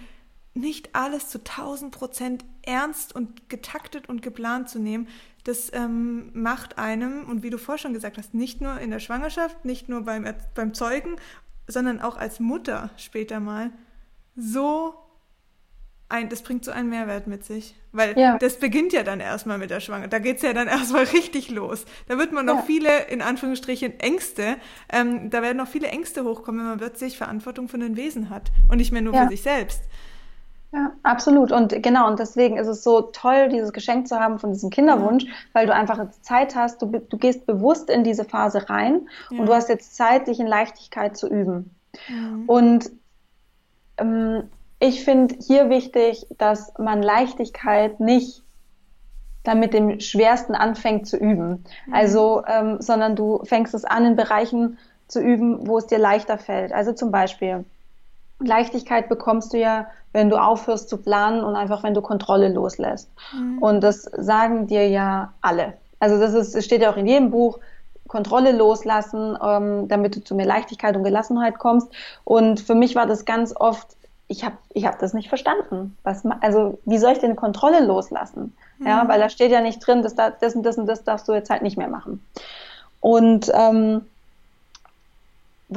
nicht alles zu 1000 Prozent ernst und getaktet und geplant zu nehmen, das ähm, macht einem, und wie du vorher schon gesagt hast, nicht nur in der Schwangerschaft, nicht nur beim, beim Zeugen, sondern auch als Mutter später mal, so ein, das bringt so einen Mehrwert mit sich. Weil ja. das beginnt ja dann erstmal mit der Schwangerschaft. Da geht es ja dann erstmal richtig los. Da wird man noch ja. viele, in Anführungsstrichen, Ängste, ähm, da werden noch viele Ängste hochkommen, wenn man plötzlich Verantwortung für den Wesen hat und nicht mehr nur ja. für sich selbst. Ja, absolut. Und genau, und deswegen ist es so toll, dieses Geschenk zu haben von diesem Kinderwunsch, ja. weil du einfach jetzt Zeit hast, du, du gehst bewusst in diese Phase rein ja. und du hast jetzt Zeit, dich in Leichtigkeit zu üben. Mhm. Und ähm, ich finde hier wichtig, dass man Leichtigkeit nicht dann mit dem Schwersten anfängt zu üben. Mhm. Also, ähm, sondern du fängst es an in Bereichen zu üben, wo es dir leichter fällt. Also zum Beispiel, Leichtigkeit bekommst du ja, wenn du aufhörst zu planen und einfach, wenn du Kontrolle loslässt. Mhm. Und das sagen dir ja alle. Also das ist, steht ja auch in jedem Buch, Kontrolle loslassen, ähm, damit du zu mehr Leichtigkeit und Gelassenheit kommst. Und für mich war das ganz oft, ich habe ich hab das nicht verstanden. Was, also wie soll ich denn Kontrolle loslassen? Mhm. Ja, weil da steht ja nicht drin, dass da, das und das und das darfst du jetzt halt nicht mehr machen. Und ähm,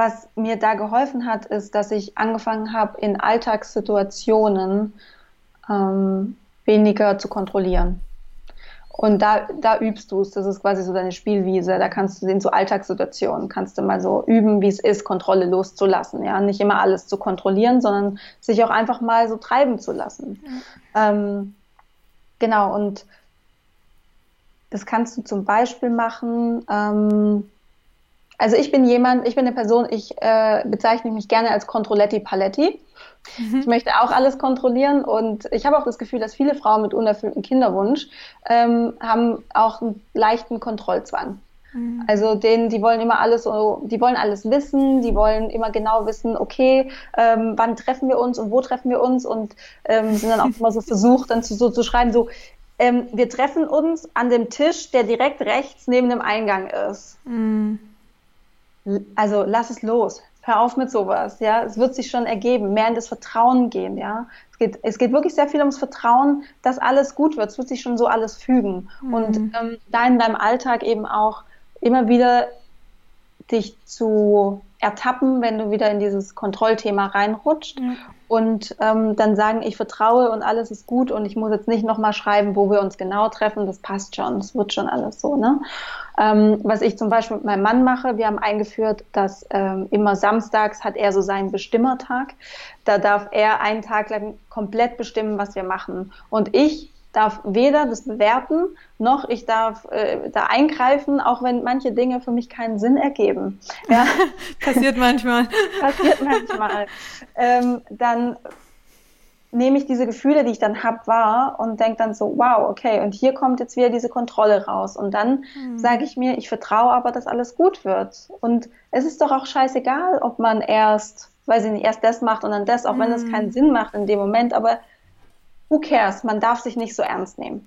was mir da geholfen hat, ist, dass ich angefangen habe, in Alltagssituationen ähm, weniger zu kontrollieren. Und da, da übst du es. Das ist quasi so deine Spielwiese. Da kannst du in so Alltagssituationen, kannst du mal so üben, wie es ist, Kontrolle loszulassen. Ja, nicht immer alles zu kontrollieren, sondern sich auch einfach mal so treiben zu lassen. Mhm. Ähm, genau. Und das kannst du zum Beispiel machen. Ähm, also ich bin jemand, ich bin eine Person, ich äh, bezeichne mich gerne als Controletti Paletti. Mhm. Ich möchte auch alles kontrollieren und ich habe auch das Gefühl, dass viele Frauen mit unerfülltem Kinderwunsch ähm, haben auch einen leichten Kontrollzwang. Mhm. Also denen, die wollen immer alles die wollen alles wissen, die wollen immer genau wissen, okay, ähm, wann treffen wir uns und wo treffen wir uns und ähm, sind dann auch immer so versucht, dann zu, so zu schreiben, so, ähm, wir treffen uns an dem Tisch, der direkt rechts neben dem Eingang ist. Mhm also lass es los. Hör auf mit sowas, ja. Es wird sich schon ergeben, mehr in das Vertrauen gehen, ja. Es geht, es geht wirklich sehr viel ums Vertrauen, dass alles gut wird. Es wird sich schon so alles fügen. Mhm. Und ähm, da in deinem Alltag eben auch immer wieder dich zu ertappen, wenn du wieder in dieses Kontrollthema reinrutscht. Mhm. Und ähm, dann sagen, ich vertraue und alles ist gut und ich muss jetzt nicht nochmal schreiben, wo wir uns genau treffen, das passt schon, das wird schon alles so. Ne? Ähm, was ich zum Beispiel mit meinem Mann mache, wir haben eingeführt, dass ähm, immer samstags hat er so seinen Bestimmertag. Da darf er einen Tag lang komplett bestimmen, was wir machen. Und ich darf weder das bewerten, noch ich darf äh, da eingreifen, auch wenn manche Dinge für mich keinen Sinn ergeben. Ja. Passiert manchmal. Passiert manchmal. ähm, dann nehme ich diese Gefühle, die ich dann habe, wahr und denke dann so, wow, okay, und hier kommt jetzt wieder diese Kontrolle raus. Und dann mhm. sage ich mir, ich vertraue aber, dass alles gut wird. Und es ist doch auch scheißegal, ob man erst, weiß ich nicht, erst das macht und dann das, auch mhm. wenn es keinen hm. Sinn macht in dem Moment, aber who cares? Man darf sich nicht so ernst nehmen.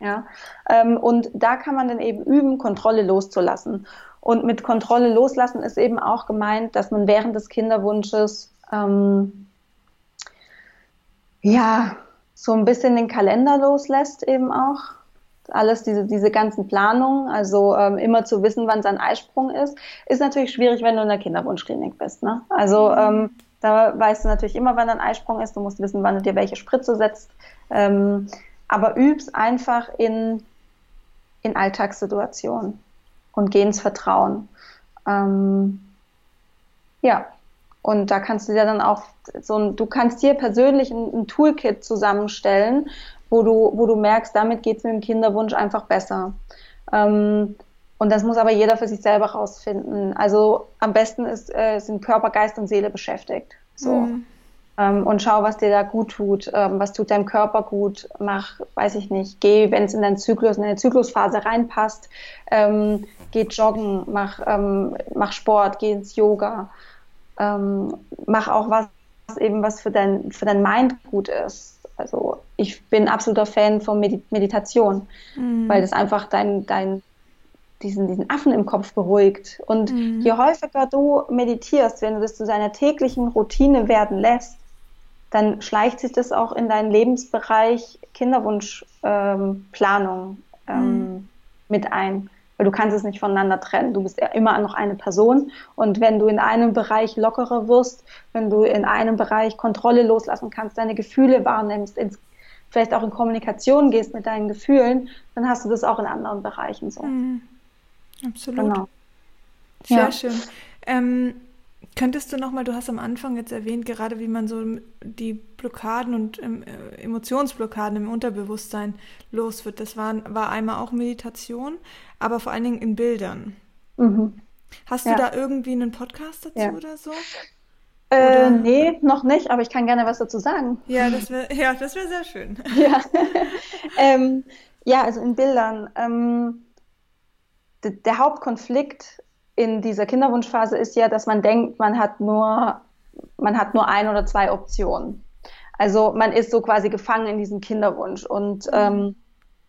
Ja, ähm, und da kann man dann eben üben, Kontrolle loszulassen. Und mit Kontrolle loslassen ist eben auch gemeint, dass man während des Kinderwunsches ähm, ja, so ein bisschen den Kalender loslässt eben auch. Alles, diese, diese ganzen Planungen, also ähm, immer zu wissen, wann sein Eisprung ist, ist natürlich schwierig, wenn du in der Kinderwunschklinik bist. Ne? Also ähm, da weißt du natürlich immer, wann dein Eisprung ist, du musst wissen, wann du dir welche Spritze setzt. Ähm, aber übst einfach in, in Alltagssituationen und geh ins Vertrauen. Ähm, ja, und da kannst du dir dann auch so ein, du kannst dir persönlich ein, ein Toolkit zusammenstellen, wo du, wo du merkst, damit geht es mit dem Kinderwunsch einfach besser. Ähm, und das muss aber jeder für sich selber rausfinden. Also am besten ist, äh, sind Körper, Geist und Seele beschäftigt. So. Mhm. Ähm, und schau, was dir da gut tut. Ähm, was tut deinem Körper gut? Mach, weiß ich nicht, geh, wenn es in deinen Zyklus, in deine Zyklusphase reinpasst, ähm, geh joggen, mach, ähm, mach Sport, geh ins Yoga ähm, mach auch was eben, was für dein, für dein Mind gut ist. Also ich bin absoluter Fan von Medi Meditation, mhm. weil das einfach dein, dein, diesen, diesen Affen im Kopf beruhigt. Und mhm. je häufiger du meditierst, wenn du das zu deiner täglichen Routine werden lässt, dann schleicht sich das auch in deinen Lebensbereich Kinderwunschplanung ähm, ähm, mhm. mit ein weil du kannst es nicht voneinander trennen. Du bist ja immer noch eine Person und wenn du in einem Bereich lockerer wirst, wenn du in einem Bereich Kontrolle loslassen kannst, deine Gefühle wahrnimmst, ins, vielleicht auch in Kommunikation gehst mit deinen Gefühlen, dann hast du das auch in anderen Bereichen so. Mhm. Absolut. Genau. Sehr ja. schön. Ähm, Könntest du nochmal, du hast am Anfang jetzt erwähnt, gerade wie man so die Blockaden und ähm, äh, Emotionsblockaden im Unterbewusstsein los wird. Das war, war einmal auch Meditation, aber vor allen Dingen in Bildern. Mhm. Hast ja. du da irgendwie einen Podcast dazu ja. oder so? Äh, nee, noch nicht, aber ich kann gerne was dazu sagen. Ja, das wäre ja, wär sehr schön. Ja, ähm, ja also in Bildern. Ähm, der Hauptkonflikt in dieser Kinderwunschphase ist ja, dass man denkt, man hat nur, man hat nur ein oder zwei Optionen. Also man ist so quasi gefangen in diesem Kinderwunsch und mhm. ähm,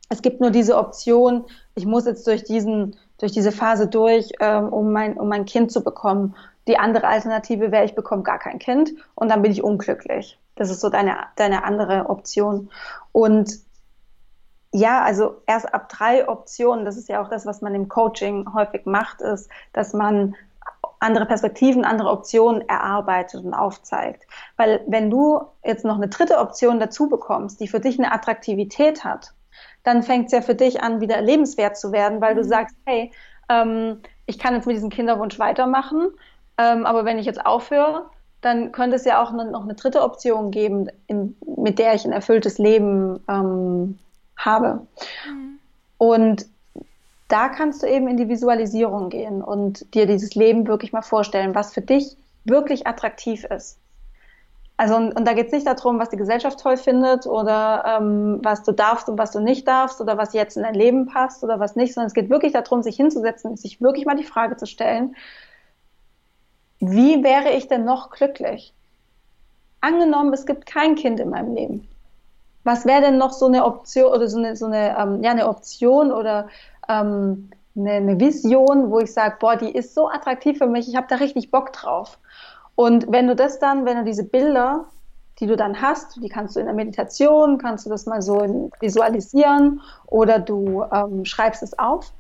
es gibt nur diese Option, ich muss jetzt durch diesen, durch diese Phase durch, ähm, um mein, um mein Kind zu bekommen. Die andere Alternative wäre, ich bekomme gar kein Kind und dann bin ich unglücklich. Das ist so deine, deine andere Option. Und ja, also erst ab drei Optionen, das ist ja auch das, was man im Coaching häufig macht, ist, dass man andere Perspektiven, andere Optionen erarbeitet und aufzeigt. Weil wenn du jetzt noch eine dritte Option dazu bekommst, die für dich eine Attraktivität hat, dann fängt es ja für dich an, wieder lebenswert zu werden, weil du mhm. sagst, hey, ähm, ich kann jetzt mit diesem Kinderwunsch weitermachen, ähm, aber wenn ich jetzt aufhöre, dann könnte es ja auch noch eine dritte Option geben, in, mit der ich ein erfülltes Leben ähm, habe. Mhm. Und da kannst du eben in die Visualisierung gehen und dir dieses Leben wirklich mal vorstellen, was für dich wirklich attraktiv ist. Also und, und da geht es nicht darum, was die Gesellschaft toll findet oder ähm, was du darfst und was du nicht darfst oder was jetzt in dein Leben passt oder was nicht, sondern es geht wirklich darum, sich hinzusetzen und sich wirklich mal die Frage zu stellen, wie wäre ich denn noch glücklich? Angenommen, es gibt kein Kind in meinem Leben was wäre denn noch so eine Option oder so eine, so eine, ähm, ja, eine Option oder ähm, eine, eine, Vision, wo ich sage, boah, die ist so attraktiv für mich, ich habe da richtig Bock drauf. Und wenn du das dann, wenn du diese Bilder, die du dann hast, die kannst du in der Meditation, kannst du das mal so visualisieren oder du ähm, schreibst es auf.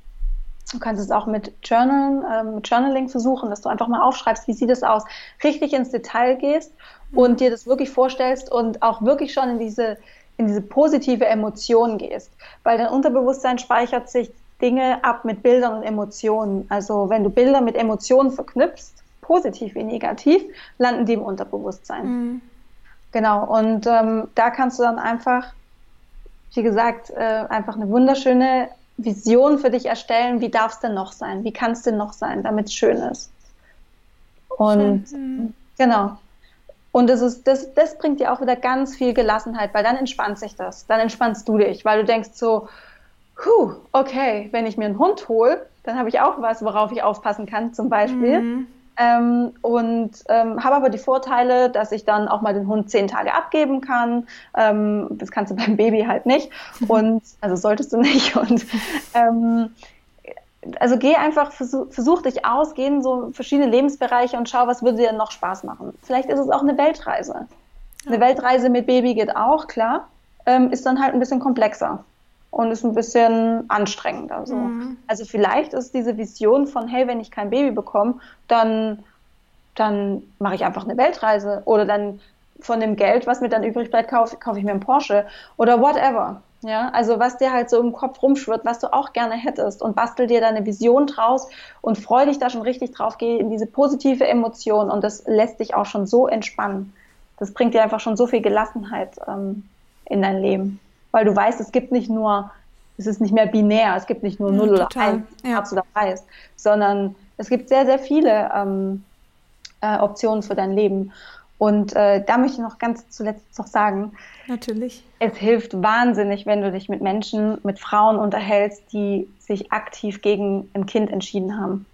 Du kannst es auch mit Journalen, ähm, Journaling versuchen, dass du einfach mal aufschreibst, wie sieht es aus, richtig ins Detail gehst und dir das wirklich vorstellst und auch wirklich schon in diese, in diese positive Emotion gehst. Weil dein Unterbewusstsein speichert sich Dinge ab mit Bildern und Emotionen. Also wenn du Bilder mit Emotionen verknüpfst, positiv wie negativ, landen die im Unterbewusstsein. Mhm. Genau, und ähm, da kannst du dann einfach, wie gesagt, äh, einfach eine wunderschöne Vision für dich erstellen, wie darf es denn noch sein? Wie kann es denn noch sein, damit es schön ist? Und. Mhm. genau. Und das, ist, das, das bringt dir auch wieder ganz viel Gelassenheit, weil dann entspannt sich das. Dann entspannst du dich, weil du denkst so, Puh, okay, wenn ich mir einen Hund hole, dann habe ich auch was, worauf ich aufpassen kann, zum Beispiel. Mhm. Ähm, und ähm, habe aber die Vorteile, dass ich dann auch mal den Hund zehn Tage abgeben kann. Ähm, das kannst du beim Baby halt nicht. Und also solltest du nicht. Und ähm, also geh einfach, versuch, versuch dich aus, geh in so verschiedene Lebensbereiche und schau, was würde dir noch Spaß machen. Vielleicht ist es auch eine Weltreise. Eine Weltreise mit Baby geht auch, klar, ähm, ist dann halt ein bisschen komplexer und ist ein bisschen anstrengender. So. Mhm. Also vielleicht ist diese Vision von, hey, wenn ich kein Baby bekomme, dann, dann mache ich einfach eine Weltreise oder dann von dem Geld, was mir dann übrig bleibt, kaufe kauf ich mir einen Porsche oder whatever. Ja, also was dir halt so im Kopf rumschwirrt, was du auch gerne hättest und bastel dir deine Vision draus und freu dich da schon richtig drauf, geh in diese positive Emotion und das lässt dich auch schon so entspannen. Das bringt dir einfach schon so viel Gelassenheit ähm, in dein Leben weil du weißt, es gibt nicht nur, es ist nicht mehr binär, es gibt nicht nur 0 ja, oder 1, ja. weiß, sondern es gibt sehr, sehr viele ähm, äh, Optionen für dein Leben. Und äh, da möchte ich noch ganz zuletzt noch sagen, natürlich. Es hilft wahnsinnig, wenn du dich mit Menschen, mit Frauen unterhältst, die sich aktiv gegen ein Kind entschieden haben.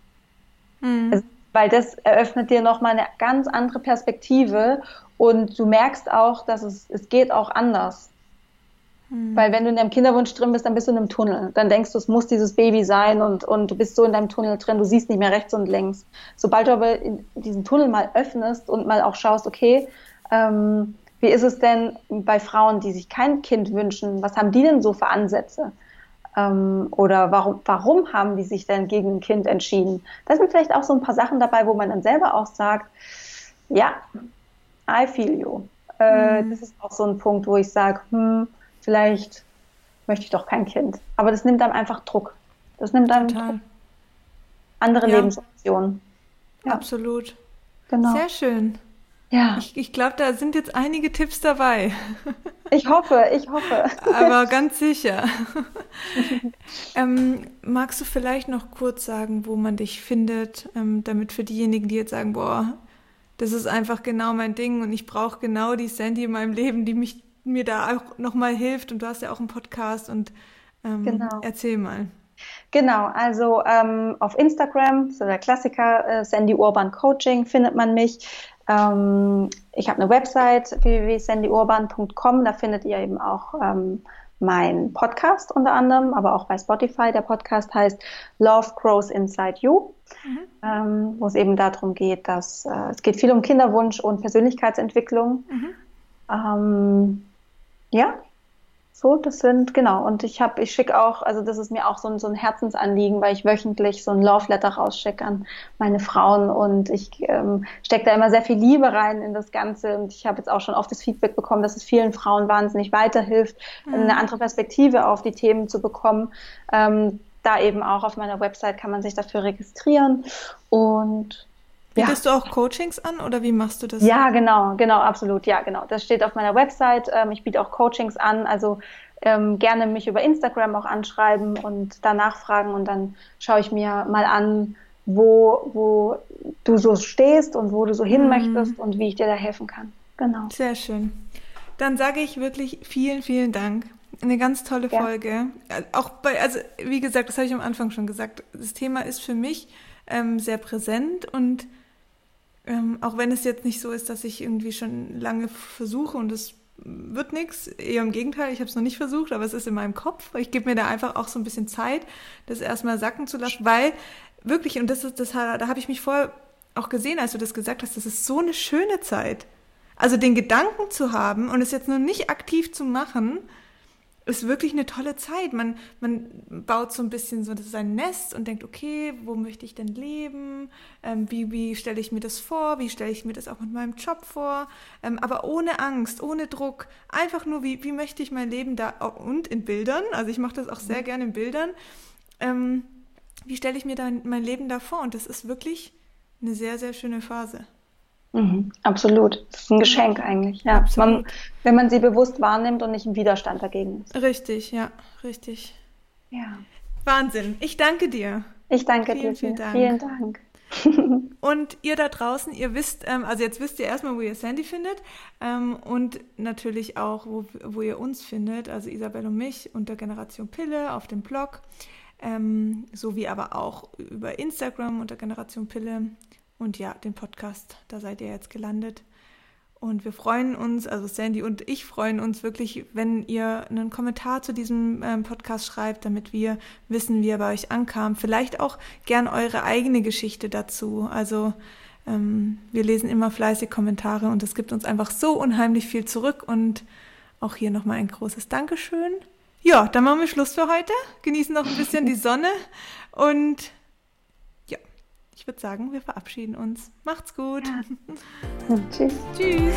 Mhm. Es, weil das eröffnet dir nochmal eine ganz andere Perspektive und du merkst auch, dass es, es geht auch anders. Hm. Weil wenn du in deinem Kinderwunsch drin bist, dann bist du in einem Tunnel. Dann denkst du, es muss dieses Baby sein und, und du bist so in deinem Tunnel drin, du siehst nicht mehr rechts und links. Sobald du aber diesen Tunnel mal öffnest und mal auch schaust, okay, ähm, wie ist es denn bei Frauen, die sich kein Kind wünschen? Was haben die denn so für Ansätze? Ähm, oder warum, warum haben die sich denn gegen ein Kind entschieden? Da sind vielleicht auch so ein paar Sachen dabei, wo man dann selber auch sagt, ja, I feel you. Äh, mhm. Das ist auch so ein Punkt, wo ich sage, hm, vielleicht möchte ich doch kein Kind. Aber das nimmt einem einfach Druck. Das nimmt einem Druck. andere ja. Lebensoptionen. Ja. Absolut. Genau. Sehr schön. Ja. Ich, ich glaube, da sind jetzt einige Tipps dabei. Ich hoffe, ich hoffe. Aber ganz sicher. ähm, magst du vielleicht noch kurz sagen, wo man dich findet, ähm, damit für diejenigen, die jetzt sagen, boah, das ist einfach genau mein Ding und ich brauche genau die Sandy in meinem Leben, die mich mir da auch nochmal hilft. Und du hast ja auch einen Podcast und ähm, genau. erzähl mal. Genau, also ähm, auf Instagram, so der Klassiker, äh, Sandy Urban Coaching findet man mich. Ähm, ich habe eine Website www.sandyurban.com, da findet ihr eben auch ähm, mein Podcast unter anderem, aber auch bei Spotify. Der Podcast heißt Love Grows Inside You, mhm. ähm, wo es eben darum geht, dass äh, es geht viel um Kinderwunsch und Persönlichkeitsentwicklung. Mhm. Ja, so, das sind, genau. Und ich habe, ich schicke auch, also das ist mir auch so ein, so ein Herzensanliegen, weil ich wöchentlich so ein Love Letter rausschicke an meine Frauen und ich ähm, stecke da immer sehr viel Liebe rein in das Ganze. Und ich habe jetzt auch schon oft das Feedback bekommen, dass es vielen Frauen wahnsinnig weiterhilft, mhm. eine andere Perspektive auf die Themen zu bekommen. Ähm, da eben auch auf meiner Website kann man sich dafür registrieren. Und Bietest ja. du auch Coachings an oder wie machst du das? Ja, genau, genau, absolut. Ja, genau. Das steht auf meiner Website. Ähm, ich biete auch Coachings an. Also ähm, gerne mich über Instagram auch anschreiben und da nachfragen und dann schaue ich mir mal an, wo, wo du so stehst und wo du so hin mhm. möchtest und wie ich dir da helfen kann. Genau. Sehr schön. Dann sage ich wirklich vielen, vielen Dank. Eine ganz tolle ja. Folge. Äh, auch bei, also wie gesagt, das habe ich am Anfang schon gesagt. Das Thema ist für mich ähm, sehr präsent und ähm, auch wenn es jetzt nicht so ist, dass ich irgendwie schon lange versuche und es wird nichts, eher im Gegenteil, ich habe es noch nicht versucht, aber es ist in meinem Kopf. Ich gebe mir da einfach auch so ein bisschen Zeit, das erstmal sacken zu lassen, weil wirklich, und das ist, das, da habe ich mich vorher auch gesehen, als du das gesagt hast, das ist so eine schöne Zeit. Also den Gedanken zu haben und es jetzt nur nicht aktiv zu machen, ist wirklich eine tolle Zeit. Man, man baut so ein bisschen so sein Nest und denkt, okay, wo möchte ich denn leben? Ähm, wie wie stelle ich mir das vor? Wie stelle ich mir das auch mit meinem Job vor? Ähm, aber ohne Angst, ohne Druck. Einfach nur, wie, wie möchte ich mein Leben da und in Bildern. Also ich mache das auch sehr gerne in Bildern. Ähm, wie stelle ich mir dann mein Leben da vor? Und das ist wirklich eine sehr, sehr schöne Phase. Mhm, absolut. Das ist ein Geschenk eigentlich, ja. Man, wenn man sie bewusst wahrnimmt und nicht im Widerstand dagegen ist. Richtig, ja, richtig. Ja. Wahnsinn. Ich danke dir. Ich danke vielen, dir. Vielen Dank. Vielen Dank. und ihr da draußen, ihr wisst, ähm, also jetzt wisst ihr erstmal, wo ihr Sandy findet ähm, und natürlich auch, wo, wo ihr uns findet, also Isabel und mich unter Generation Pille auf dem Blog, ähm, sowie aber auch über Instagram unter Generation Pille und ja, den Podcast, da seid ihr jetzt gelandet. Und wir freuen uns, also Sandy und ich freuen uns wirklich, wenn ihr einen Kommentar zu diesem ähm, Podcast schreibt, damit wir wissen, wie er bei euch ankam. Vielleicht auch gern eure eigene Geschichte dazu. Also ähm, wir lesen immer fleißig Kommentare und es gibt uns einfach so unheimlich viel zurück. Und auch hier nochmal ein großes Dankeschön. Ja, dann machen wir Schluss für heute. Genießen noch ein bisschen die Sonne und ich würde sagen, wir verabschieden uns. Macht's gut. Ja. Tschüss. Tschüss.